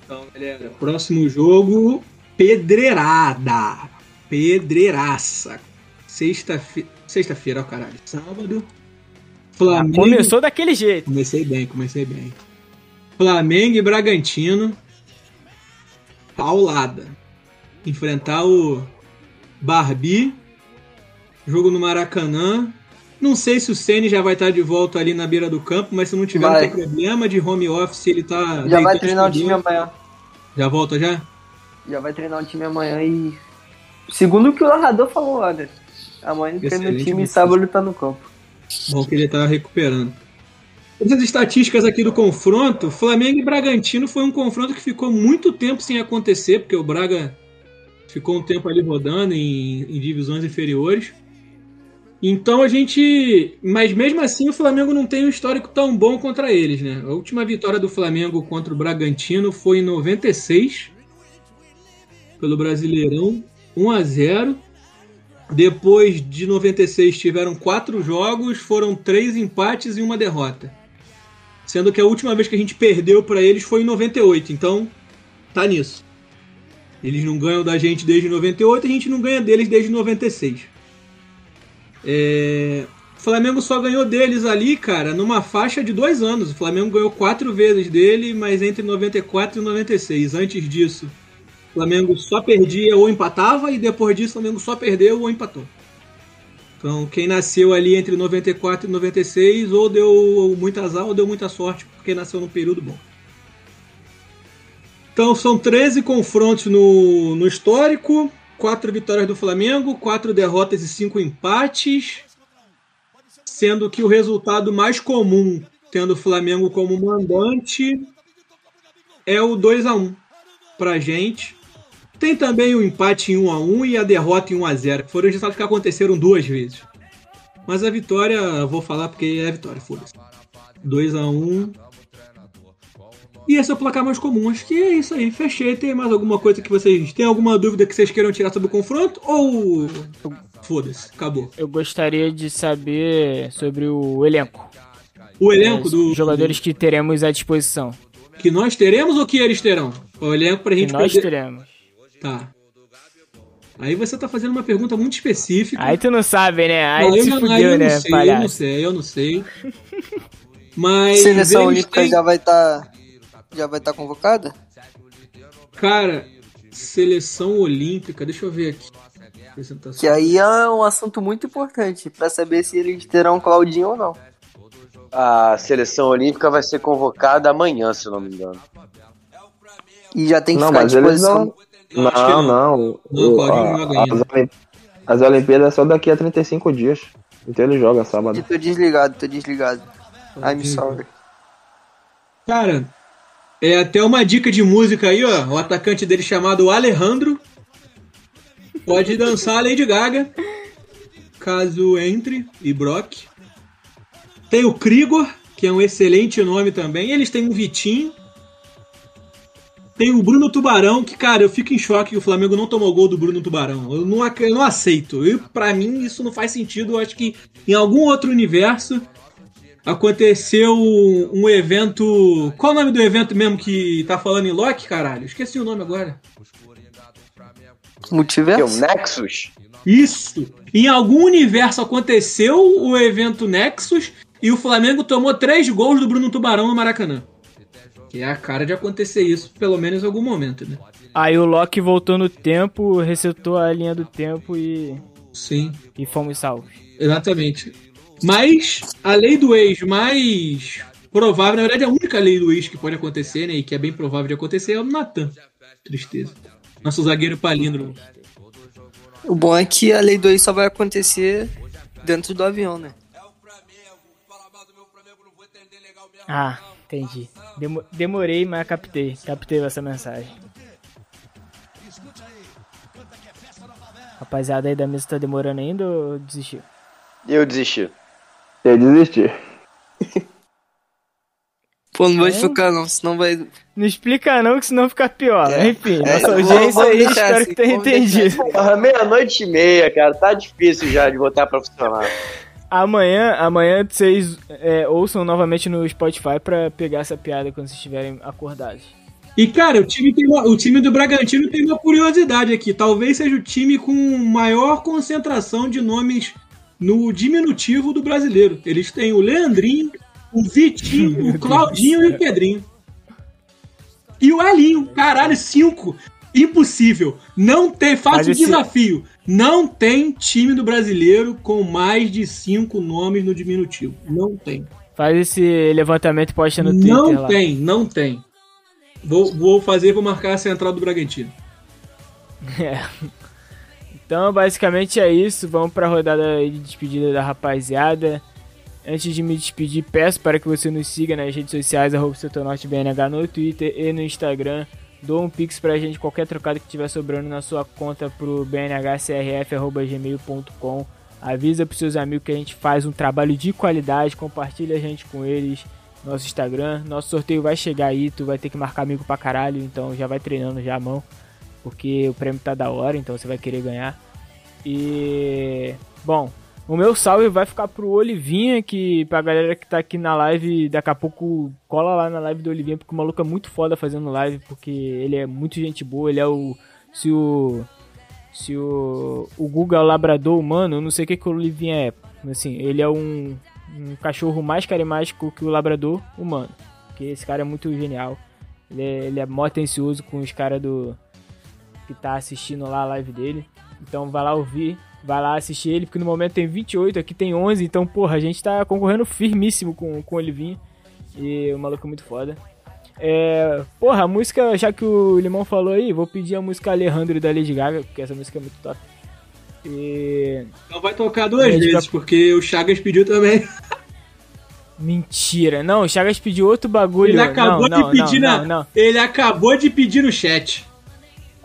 Então, galera, próximo jogo, pedreirada. Pedreiraça. Sexta-feira, sexta-feira, ó, caralho. Sábado. Flamengo. Começou daquele jeito. Comecei bem, comecei bem. Flamengo e Bragantino. Paulada. Enfrentar o Barbie. Jogo no Maracanã. Não sei se o Ceni já vai estar de volta ali na beira do campo, mas se não tiver, Vai. problema de home office, ele tá. Já vai treinar o time amanhã. Já volta já? Já vai treinar o time amanhã e. Segundo o que o narrador falou, olha. Amanhã treina o time e sábado ele tá no campo. Bom que ele tá recuperando. Essas estatísticas aqui do confronto, Flamengo e Bragantino foi um confronto que ficou muito tempo sem acontecer, porque o Braga ficou um tempo ali rodando em, em divisões inferiores. Então a gente. Mas mesmo assim o Flamengo não tem um histórico tão bom contra eles, né? A última vitória do Flamengo contra o Bragantino foi em 96, pelo Brasileirão, 1 a 0 depois de 96 tiveram quatro jogos, foram três empates e uma derrota. Sendo que a última vez que a gente perdeu para eles foi em 98, então tá nisso. Eles não ganham da gente desde 98, a gente não ganha deles desde 96. É... O Flamengo só ganhou deles ali, cara, numa faixa de dois anos. O Flamengo ganhou quatro vezes dele, mas entre 94 e 96. Antes disso, o Flamengo só perdia ou empatava, e depois disso o Flamengo só perdeu ou empatou. Então, quem nasceu ali entre 94 e 96, ou deu muito azar ou deu muita sorte, porque nasceu num período bom. Então, são 13 confrontos no, no histórico. Quatro vitórias do Flamengo, quatro derrotas e cinco empates. Sendo que o resultado mais comum, tendo o Flamengo como mandante, é o 2 a 1 pra gente. Tem também o empate em 1 a 1 e a derrota em 1 a 0 que foram os resultados que aconteceram duas vezes. Mas a vitória, vou falar porque é a vitória, foda-se. 2 a 1 E esse é o placar mais comum. Acho que é isso aí. Fechei. Tem mais alguma coisa que vocês. Tem alguma dúvida que vocês queiram tirar sobre o confronto? Ou. Foda-se, acabou. Eu gostaria de saber sobre o elenco. O elenco Os do. jogadores que teremos à disposição. Que nós teremos ou que eles terão? O elenco pra Que gente nós poder- teremos. Tá. Aí você tá fazendo uma pergunta muito específica. Aí tu não sabe, né? Aí Não, tu eu, não, aí fudeu, eu né, não sei, eu não sei, eu não sei. Mas. Seleção Olímpica têm- já vai estar. Já vai estar convocada? Cara, seleção olímpica, deixa eu ver aqui. Que aí é um assunto muito importante pra saber se eles terão Claudinho ou não. A seleção olímpica vai ser convocada amanhã, se eu não me engano. E já tem que Não, ficar à mas eles disposição. não. Não, Não, não. não. Não, O- a- as, Olim- as Olimpíadas é só daqui a 35 dias. Então ele joga sábado. E tô desligado, tô desligado. I'm sorry. Cara, é até uma dica de música aí, ó. O atacante dele chamado Alejandro pode dançar Lady Gaga, caso entre, e Brock. Tem o Krigor, que é um excelente nome também. Eles têm o Vitinho. Tem o Bruno Tubarão, que, cara, eu fico em choque que o Flamengo não tomou gol do Bruno Tubarão. Eu não, eu não aceito. Eu, pra mim, isso não faz sentido. Eu acho que em algum outro universo aconteceu um evento. Qual o nome do evento mesmo que tá falando em Loki, caralho? Esqueci o nome agora. Que é o Multiverso? Nexus? Isso! Em algum universo aconteceu o evento Nexus e o Flamengo tomou três gols do Bruno Tubarão no Maracanã. Que é a cara de acontecer isso, pelo menos em algum momento, né? Aí o Loki voltou no tempo, resetou a linha do tempo e, Sim, e fomos salvos. exatamente. Mas a lei do ex mais provável, na verdade a única lei do ex que pode acontecer, né, e que é bem provável de acontecer, é o Natan. Tristeza. Nosso zagueiro palíndromo. O bom é que a lei 2 só vai acontecer dentro do avião, né? Ah, entendi. Demo- demorei, mas captei. Captei essa mensagem. Rapaziada aí da mesa tá demorando ainda ou desistiu? Eu desisti. Eu desisti. Pô, não vou É? ficar não, senão vai. Não explica não, que senão fica pior. É. Enfim, É, nossa audiência aí, deixar espero assim, que tenha entendido. Porra, meia-noite e meia, cara. Tá difícil já de voltar pra funcionar. Amanhã, amanhã vocês é, ouçam novamente no Spotify pra pegar essa piada quando vocês estiverem acordados. E, cara, o time, tem uma- o time do Bragantino tem uma curiosidade aqui. Talvez seja o time com maior concentração de nomes no diminutivo do brasileiro. Eles têm o Leandrinho, o Vitinho, o Claudinho e o Pedrinho. E o Elinho. Caralho, cinco. Impossível. Não tem. Faça o esse- desafio. Não tem time do brasileiro com mais de cinco nomes no diminutivo. Não tem. Faz esse levantamento e posta no Twitter Não lá. tem, não tem. Vou, vou fazer, vou marcar a central do Bragantino. É. Então, basicamente é isso. Vamos pra rodada de despedida da rapaziada. Antes de me despedir, peço para que você nos siga nas redes sociais, arroba no Twitter e no Instagram. Doa um pix pra gente, qualquer trocado que tiver sobrando na sua conta pro bnhcrf.gmail.com. Avisa pros seus amigos que a gente faz um trabalho de qualidade, compartilha a gente com eles. Nosso Instagram, nosso sorteio vai chegar aí, tu vai ter que marcar amigo pra caralho, então já vai treinando já a mão porque o prêmio tá da hora, então você vai querer ganhar. E bom, o meu salve vai ficar pro Olivinha, que pra galera que tá aqui na live, daqui a pouco cola lá na live do Olivinha, porque o maluco é muito foda fazendo live, porque ele é muito gente boa, ele é o se o se o o o labrador humano, eu não sei o que que o Olivinha é. Assim, ele é um um cachorro mais carismático que o labrador humano, porque esse cara é muito genial. Ele é, ele é mó atencioso com os caras do que tá assistindo lá a live dele. Então vai lá ouvir, vai lá assistir ele, porque no momento tem 28, aqui tem 11, então porra, a gente tá concorrendo firmíssimo com, com o Olivinho. E o maluco é muito foda. É, porra, a música, já que o Limão falou aí, vou pedir a música Alejandro da Lady Gaga, porque essa música é muito top. E. Então vai tocar duas Lady vezes, Gaga- porque o Chagas pediu também. Mentira. Não, o Chagas pediu outro bagulho. Ele acabou não, não, de pedir não, na. não, não. Ele acabou de pedir no chat.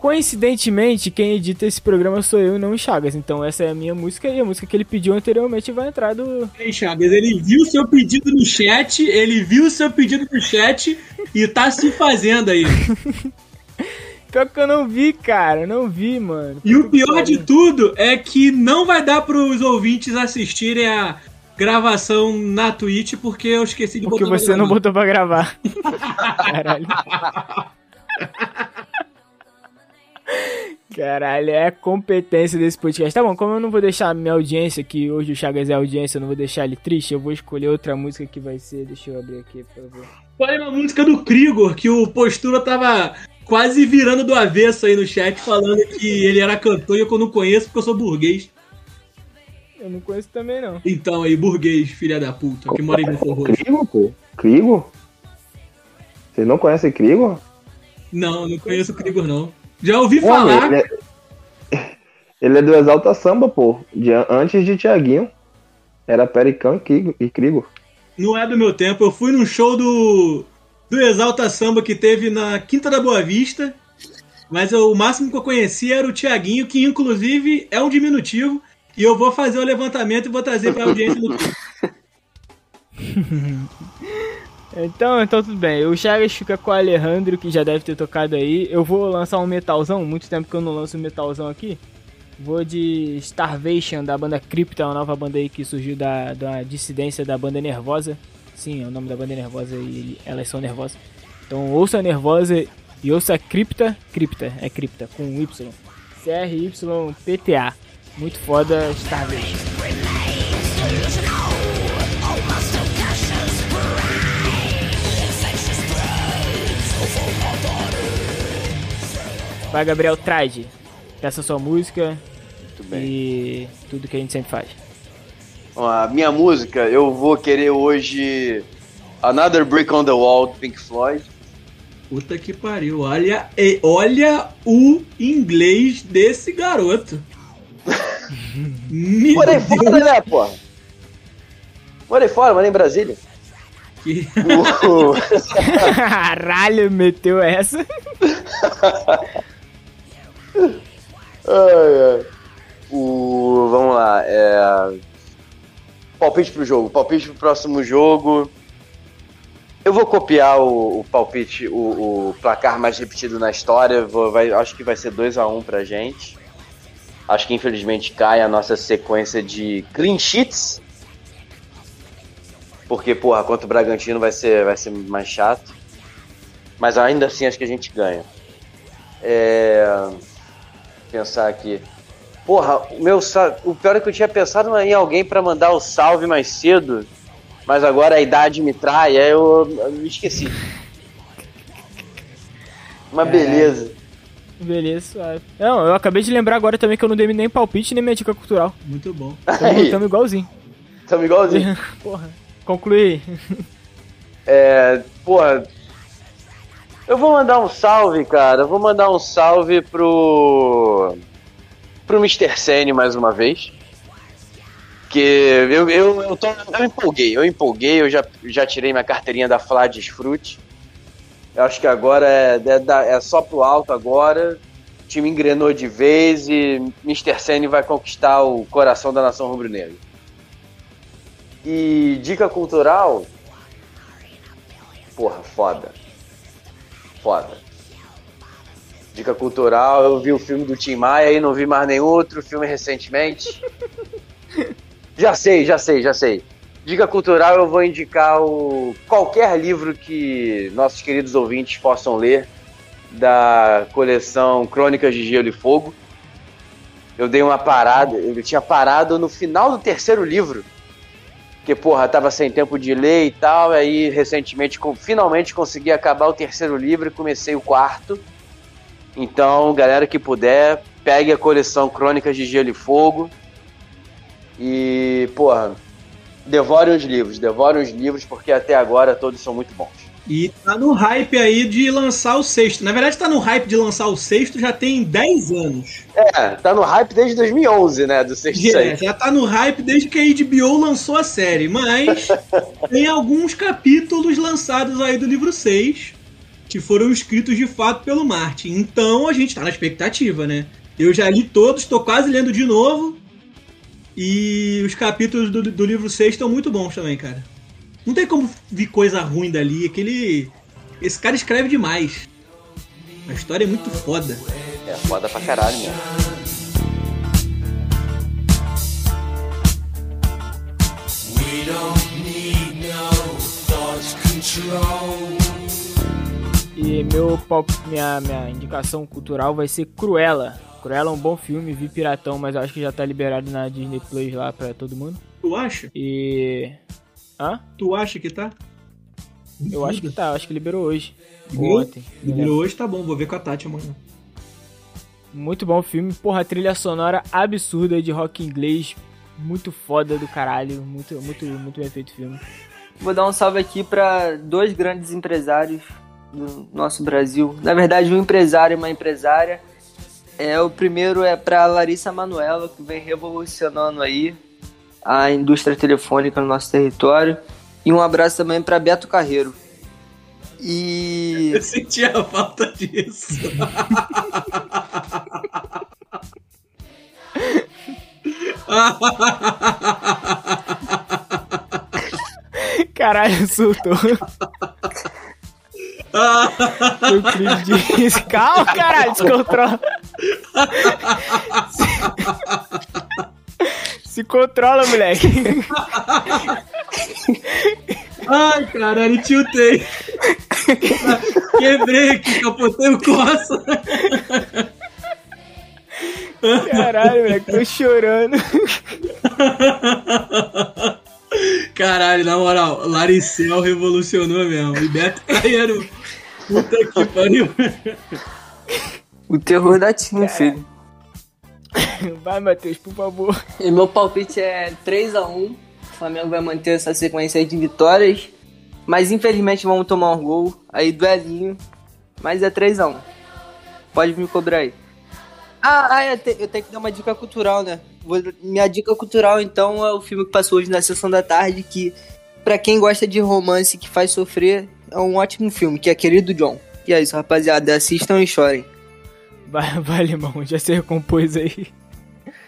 Coincidentemente, quem edita esse programa sou eu e não o Chagas. Então essa é a minha música e a música que ele pediu anteriormente vai entrar do. Ei, Chagas, ele viu seu pedido no chat, ele viu seu pedido no chat e tá se fazendo aí. Pior que eu não vi, cara. Não vi, mano. E o Puta que pior de tudo é que não vai dar pros ouvintes assistirem a gravação na Twitch porque eu esqueci de Porque botar você pra não botou pra gravar. Caralho. Caralho, é a competência desse podcast. Tá bom, como eu não vou deixar a minha audiência, que hoje o Chagas é audiência, eu não vou deixar ele triste, eu vou escolher outra música que vai ser. Deixa eu abrir aqui pra ver. Olha uma música do Krigor, que o Postura tava quase virando do avesso aí no chat, falando que ele era cantor e eu não conheço porque eu sou burguês. Eu não conheço também, não. Então aí, burguês, filha da puta, que mora em Roxo. Crigo, pô? Crigo? Vocês não conhecem Crigo? Não, não conheço o Krigor, não. Já ouvi Homem, falar. ele, é... ele é do Exalta Samba, pô. De, antes de Tiaguinho. Era Pericão e Crigo- e. Não é do meu tempo. Eu fui num show do, do Exalta Samba que teve na Quinta da Boa Vista. Mas eu- o máximo que eu conhecia era o Tiaguinho, que inclusive é um diminutivo. E eu vou fazer o levantamento e vou trazer pra audiência do Twitter. Então, então tudo bem. O Chagas fica com o Alejandro, que já deve ter tocado aí. Eu vou lançar um metalzão, muito tempo que eu não lanço um metalzão aqui. Vou de Starvation, da banda Crypta, uma nova banda aí que surgiu da, da dissidência da banda Nervosa. Sim, é o nome da banda Nervosa e elas são nervosas. Então ouça Nervosa e ouça Crypta. Crypta, é Crypta, com Y. C-R-Y-P-T-A. Muito foda, Starvation. Vai, Gabriel, trade. Peça sua música Muito bem. e tudo que a gente sempre faz. Ó, a minha música, eu vou querer hoje Another Brick on the Wall, do Pink Floyd. Puta que pariu. Olha, e- olha o inglês desse garoto. Morei fora, né, porra? Morei fora, morei em Brasília. Que- Caralho, meteu essa. Ai, ai. O, vamos lá. É... Palpite pro jogo. Palpite pro próximo jogo. Eu vou copiar o, o palpite, o, o placar mais repetido na história. Vou- vai- acho que vai ser 2x1 pra gente. Acho que infelizmente cai a nossa sequência de clean sheets. Porque, porra, contra o Bragantino vai ser, vai ser mais chato. Mas ainda assim acho que a gente ganha. É pensar aqui. Porra, o meu o pior é que eu tinha pensado em alguém pra mandar o salve mais cedo, mas agora a idade me trai, aí eu, eu me esqueci. Mas beleza. Beleza, suave. Não, eu acabei de lembrar agora também que eu não dei nem palpite nem minha dica cultural. Muito bom. Tamo, tamo igualzinho. tamo igualzinho. Porra. Conclui. É, porra. Eu vou mandar um salve, cara. Eu vou mandar um salve pro. pro Mr. Sene mais uma vez. Que eu, eu, eu, tô, eu empolguei, eu empolguei, eu já, já tirei minha carteirinha da Flá Desfrute. Eu acho que agora é, é, é só pro alto agora. O time engrenou de vez e Mr. Sene vai conquistar o coração da nação rubro-negra. E dica cultural, Porra, foda. Foda. Dica cultural, eu vi o filme do Tim Maia e não vi mais nenhum outro filme recentemente. já sei, já sei, já sei. Dica cultural, eu vou indicar o qualquer livro que nossos queridos ouvintes possam ler da coleção Crônicas de Gelo e Fogo. Eu dei uma parada, eu tinha parado no final do terceiro livro porque, porra, tava sem tempo de ler e tal, aí recentemente, com- finalmente consegui acabar o terceiro livro e comecei o quarto. Então, galera que puder, pegue a coleção Crônicas de Gelo e Fogo e, porra, devorem os livros, devorem os livros, porque até agora todos são muito bons. E tá no hype aí de lançar o sexto. Na verdade, tá no hype de lançar o sexto já tem 10 anos. É, tá no hype desde 2011, né? Do sexto Já, Sense. já tá no hype desde que a HBO lançou a série. Mas tem alguns capítulos lançados aí do livro 6 que foram escritos de fato pelo Martin. Então a gente tá na expectativa, né? Eu já li todos, tô quase lendo de novo. E os capítulos do, do livro 6 estão muito bons também, cara. Não tem como vir coisa ruim dali. Aquele. Esse cara escreve demais. A história é muito foda. É foda pra caralho mesmo. E meu pop, minha, minha indicação cultural vai ser Cruella. Cruella é um bom filme, vi Piratão, mas eu acho que já tá liberado na Disney Plus lá pra todo mundo. Tu acha? E. Hã? Tu acha que tá? Eu acho que tá, acho que liberou hoje. Ou Liberou? ontem. Liberou hoje, tá bom. Vou ver com a Tati amanhã. Muito bom filme. Porra, trilha sonora absurda de rock inglês. Muito foda do caralho. Muito, muito, muito bem feito o filme. Vou dar um salve aqui para dois grandes empresários do nosso Brasil. Na verdade, um empresário e uma empresária. É, o primeiro é para Larissa Manoela, que vem revolucionando aí a indústria telefônica no nosso território. E um abraço também para Beto Carreiro. E Eu senti a falta disso. Caralho, surtou. Eu acredito. Calma, caralho, descontrola. Se... Controla, moleque. Ai, caralho, tiltei. Quebrei aqui, capotei o coça. Caralho, moleque, tô chorando. Caralho, na moral, Laricel revolucionou mesmo. E Beto Carreiro. Puta que pariu. o terror da Tim, filho. Vai, Matheus, por favor. E meu palpite é 3 a 1 O Flamengo vai manter essa sequência aí de vitórias. Mas infelizmente vamos tomar um gol. Aí duelinho. Mas é 3 a 1 Pode me cobrar aí. Ah, ah eu, te- eu tenho que dar uma dica cultural, né? Vou- minha dica cultural, então, é o filme que passou hoje na sessão da tarde, que, pra quem gosta de romance que faz sofrer, é um ótimo filme, que é Querido John. E é isso, rapaziada. Assistam e chorem. Vai, vai, irmão, já se recompôs aí.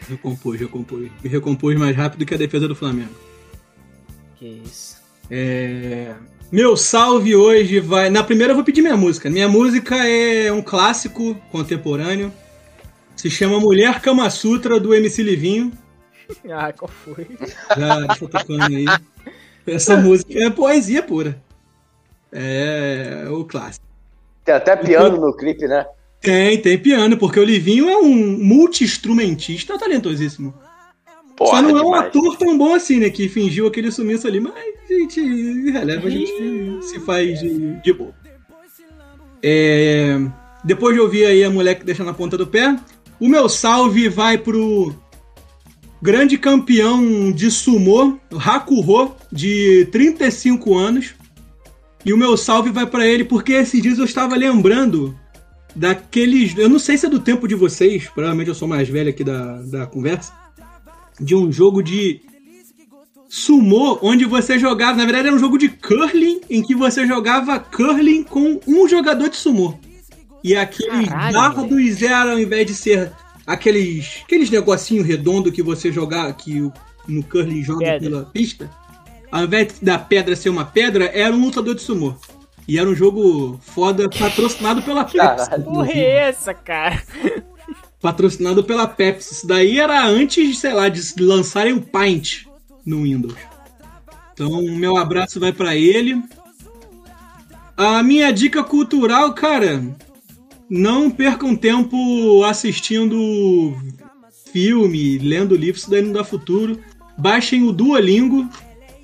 Recompôs, recompôs. Me recompôs mais rápido que a defesa do Flamengo. Que isso. É... Meu salve hoje vai. Na primeira eu vou pedir minha música. Minha música é um clássico contemporâneo. Se chama Mulher Kama Sutra do MC Livinho. Ah, qual foi? Já deixa eu tocando aí. Essa música é poesia pura. É o clássico. Tem até piano no clipe, né? Tem, tem piano, porque o Livinho é um multi-instrumentista talentosíssimo. Porra, Só não é um demais. ator tão bom assim, né? Que fingiu aquele sumiço ali, mas a gente releva, a gente se faz de, de boa. É, depois de ouvir aí a mulher que deixa na ponta do pé, o meu salve vai pro grande campeão de sumô, Hakuho, de 35 anos. E o meu salve vai pra ele porque esses dias eu estava lembrando daqueles. Eu não sei se é do tempo de vocês, provavelmente eu sou mais velho aqui da, da conversa de um jogo de sumô, onde você jogava, na verdade era um jogo de curling, em que você jogava curling com um jogador de sumô. E aqueles Caralho, dardos eram, ao invés de ser aqueles aqueles negocinho redondo que você jogar, que o- no curling joga Pedra. pela pista, ao invés da pedra ser uma pedra, era um lutador de sumô. E era um jogo foda, patrocinado pela Pepsi. Porra é essa, cara? patrocinado pela Pepsi. Isso daí era antes, sei lá, de lançarem o Paint no Windows. Então, meu abraço vai pra ele. A minha dica cultural, cara, não percam tempo assistindo filme, lendo livro, isso daí não dá futuro. Baixem o Duolingo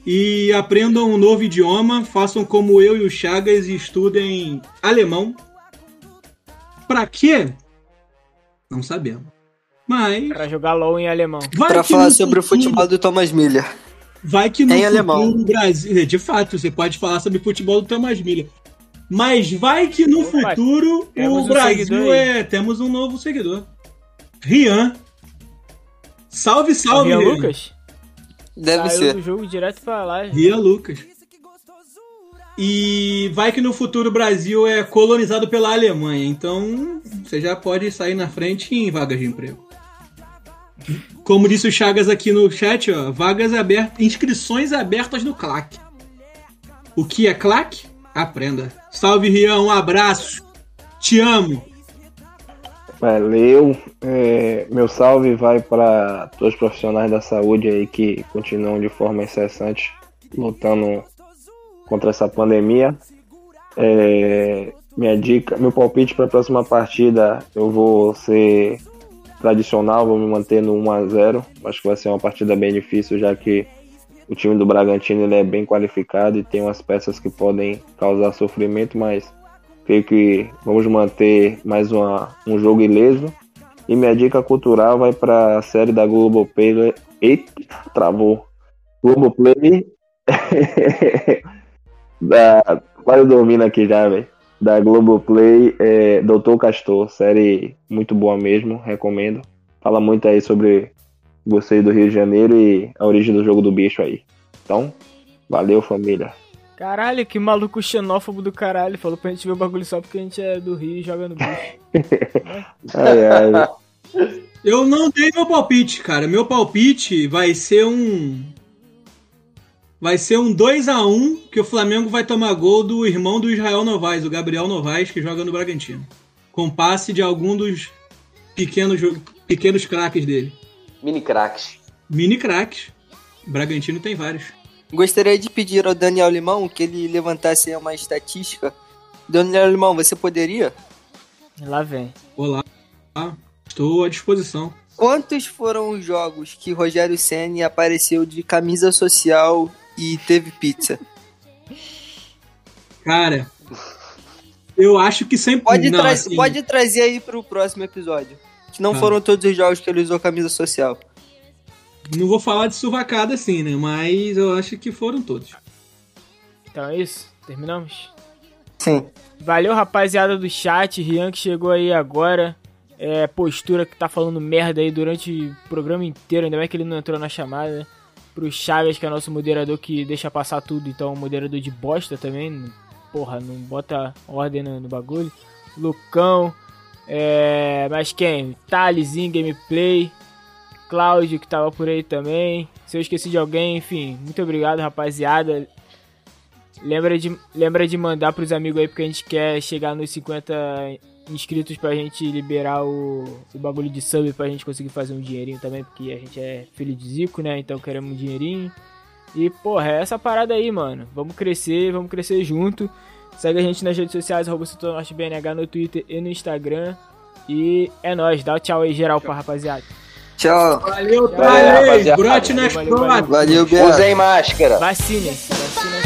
e aprendam um novo idioma. Façam como eu e o Chagas e estudem alemão. Pra quê? Não sabemos. Mas. Pra jogar LOL em alemão. Vai Pra falar no sobre o futebol do Thomas Miller. Vai que no Em futuro alemão. o Brasil. De fato, você pode falar sobre futebol do Thomas Miller. Mas vai que no Opa, futuro o um Brasil é. Temos um novo seguidor. Rian. Salve, O salve, Rian Rian. Lucas? Deve Saiu ser. do jogo direto pra lá. Rian Lucas. E vai que no futuro o Brasil é colonizado pela Alemanha. Então você já pode sair na frente em vagas de emprego. Como disse o Chagas aqui no chat, ó, vagas abertas, inscrições abertas no CLAC. O que é CLAC? Aprenda. Salve, Rian, um abraço. Te amo. Valeu. É, meu salve vai para todos os profissionais da saúde aí que continuam de forma incessante lutando contra essa pandemia. É, minha dica, meu palpite para a próxima partida, eu vou ser tradicional, vou me manter no 1 a 0. Acho que vai ser uma partida bem difícil, já que o time do Bragantino ele é bem qualificado e tem umas peças que podem causar sofrimento, mas creio que vamos manter mais uma, um jogo ileso. E minha dica cultural vai para a série da Globoplay. Eita, travou. Globoplay. da, quase dormindo aqui já, velho. Da Globoplay, é, Doutor Castor. Série muito boa mesmo, recomendo. Fala muito aí sobre vocês do Rio de Janeiro e a origem do jogo do bicho aí. Então, valeu família. Caralho, que maluco xenófobo do caralho. Falou pra gente ver o bagulho só porque a gente é do Rio e joga no bicho. Ai, ai. Eu não dei meu palpite, cara. Meu palpite vai ser um. Vai ser um 2 a 1 que o Flamengo vai tomar gol do irmão do Israel Novaes, o Gabriel Novaes, que joga no Bragantino. Com passe de algum dos pequenos, pequenos craques dele. Mini cracks. Mini craques. Bragantino tem vários. Gostaria de pedir ao Daniel Limão que ele levantasse uma estatística. Daniel Limão, você poderia? Lá vem. Olá. Estou à disposição. Quantos foram os jogos que Rogério Ceni apareceu de camisa social e teve pizza? Cara, eu acho que sempre. Pode, não, tra- assim, pode trazer aí pro próximo episódio. Que não Tá. foram todos os jogos que ele usou camisa social. Não vou falar de suvacada assim, né? Mas eu acho que foram todos. Então é isso? Terminamos? Sim. Valeu, rapaziada do chat. Rian que chegou aí agora. É, postura que tá falando merda aí durante o programa inteiro. Ainda bem que ele não entrou na chamada. Pro Chagas, que é nosso moderador que deixa passar tudo. Então, um moderador de bosta também. Porra, não bota ordem no, no bagulho. Lucão. É, mas quem? Thalesinho, gameplay. Cláudio, que tava por aí também. Se eu esqueci de alguém, enfim. Muito obrigado, rapaziada. Lembra de, lembra de mandar pros amigos aí, porque a gente quer chegar nos 50 inscritos pra gente liberar o, o bagulho de sub pra gente conseguir fazer um dinheirinho também, porque a gente é filho de Zico, né? Então queremos um dinheirinho. E, porra, é essa parada aí, mano. Vamos crescer, vamos crescer junto. Segue a gente nas redes sociais, BNH no Twitter e no Instagram. E é nóis, dá o tchau aí geral pra rapaziada. Tchau. Valeu, rapaziada. Brote nas Valeu, valeu, Beto. Usem máscara. Vacinem-se.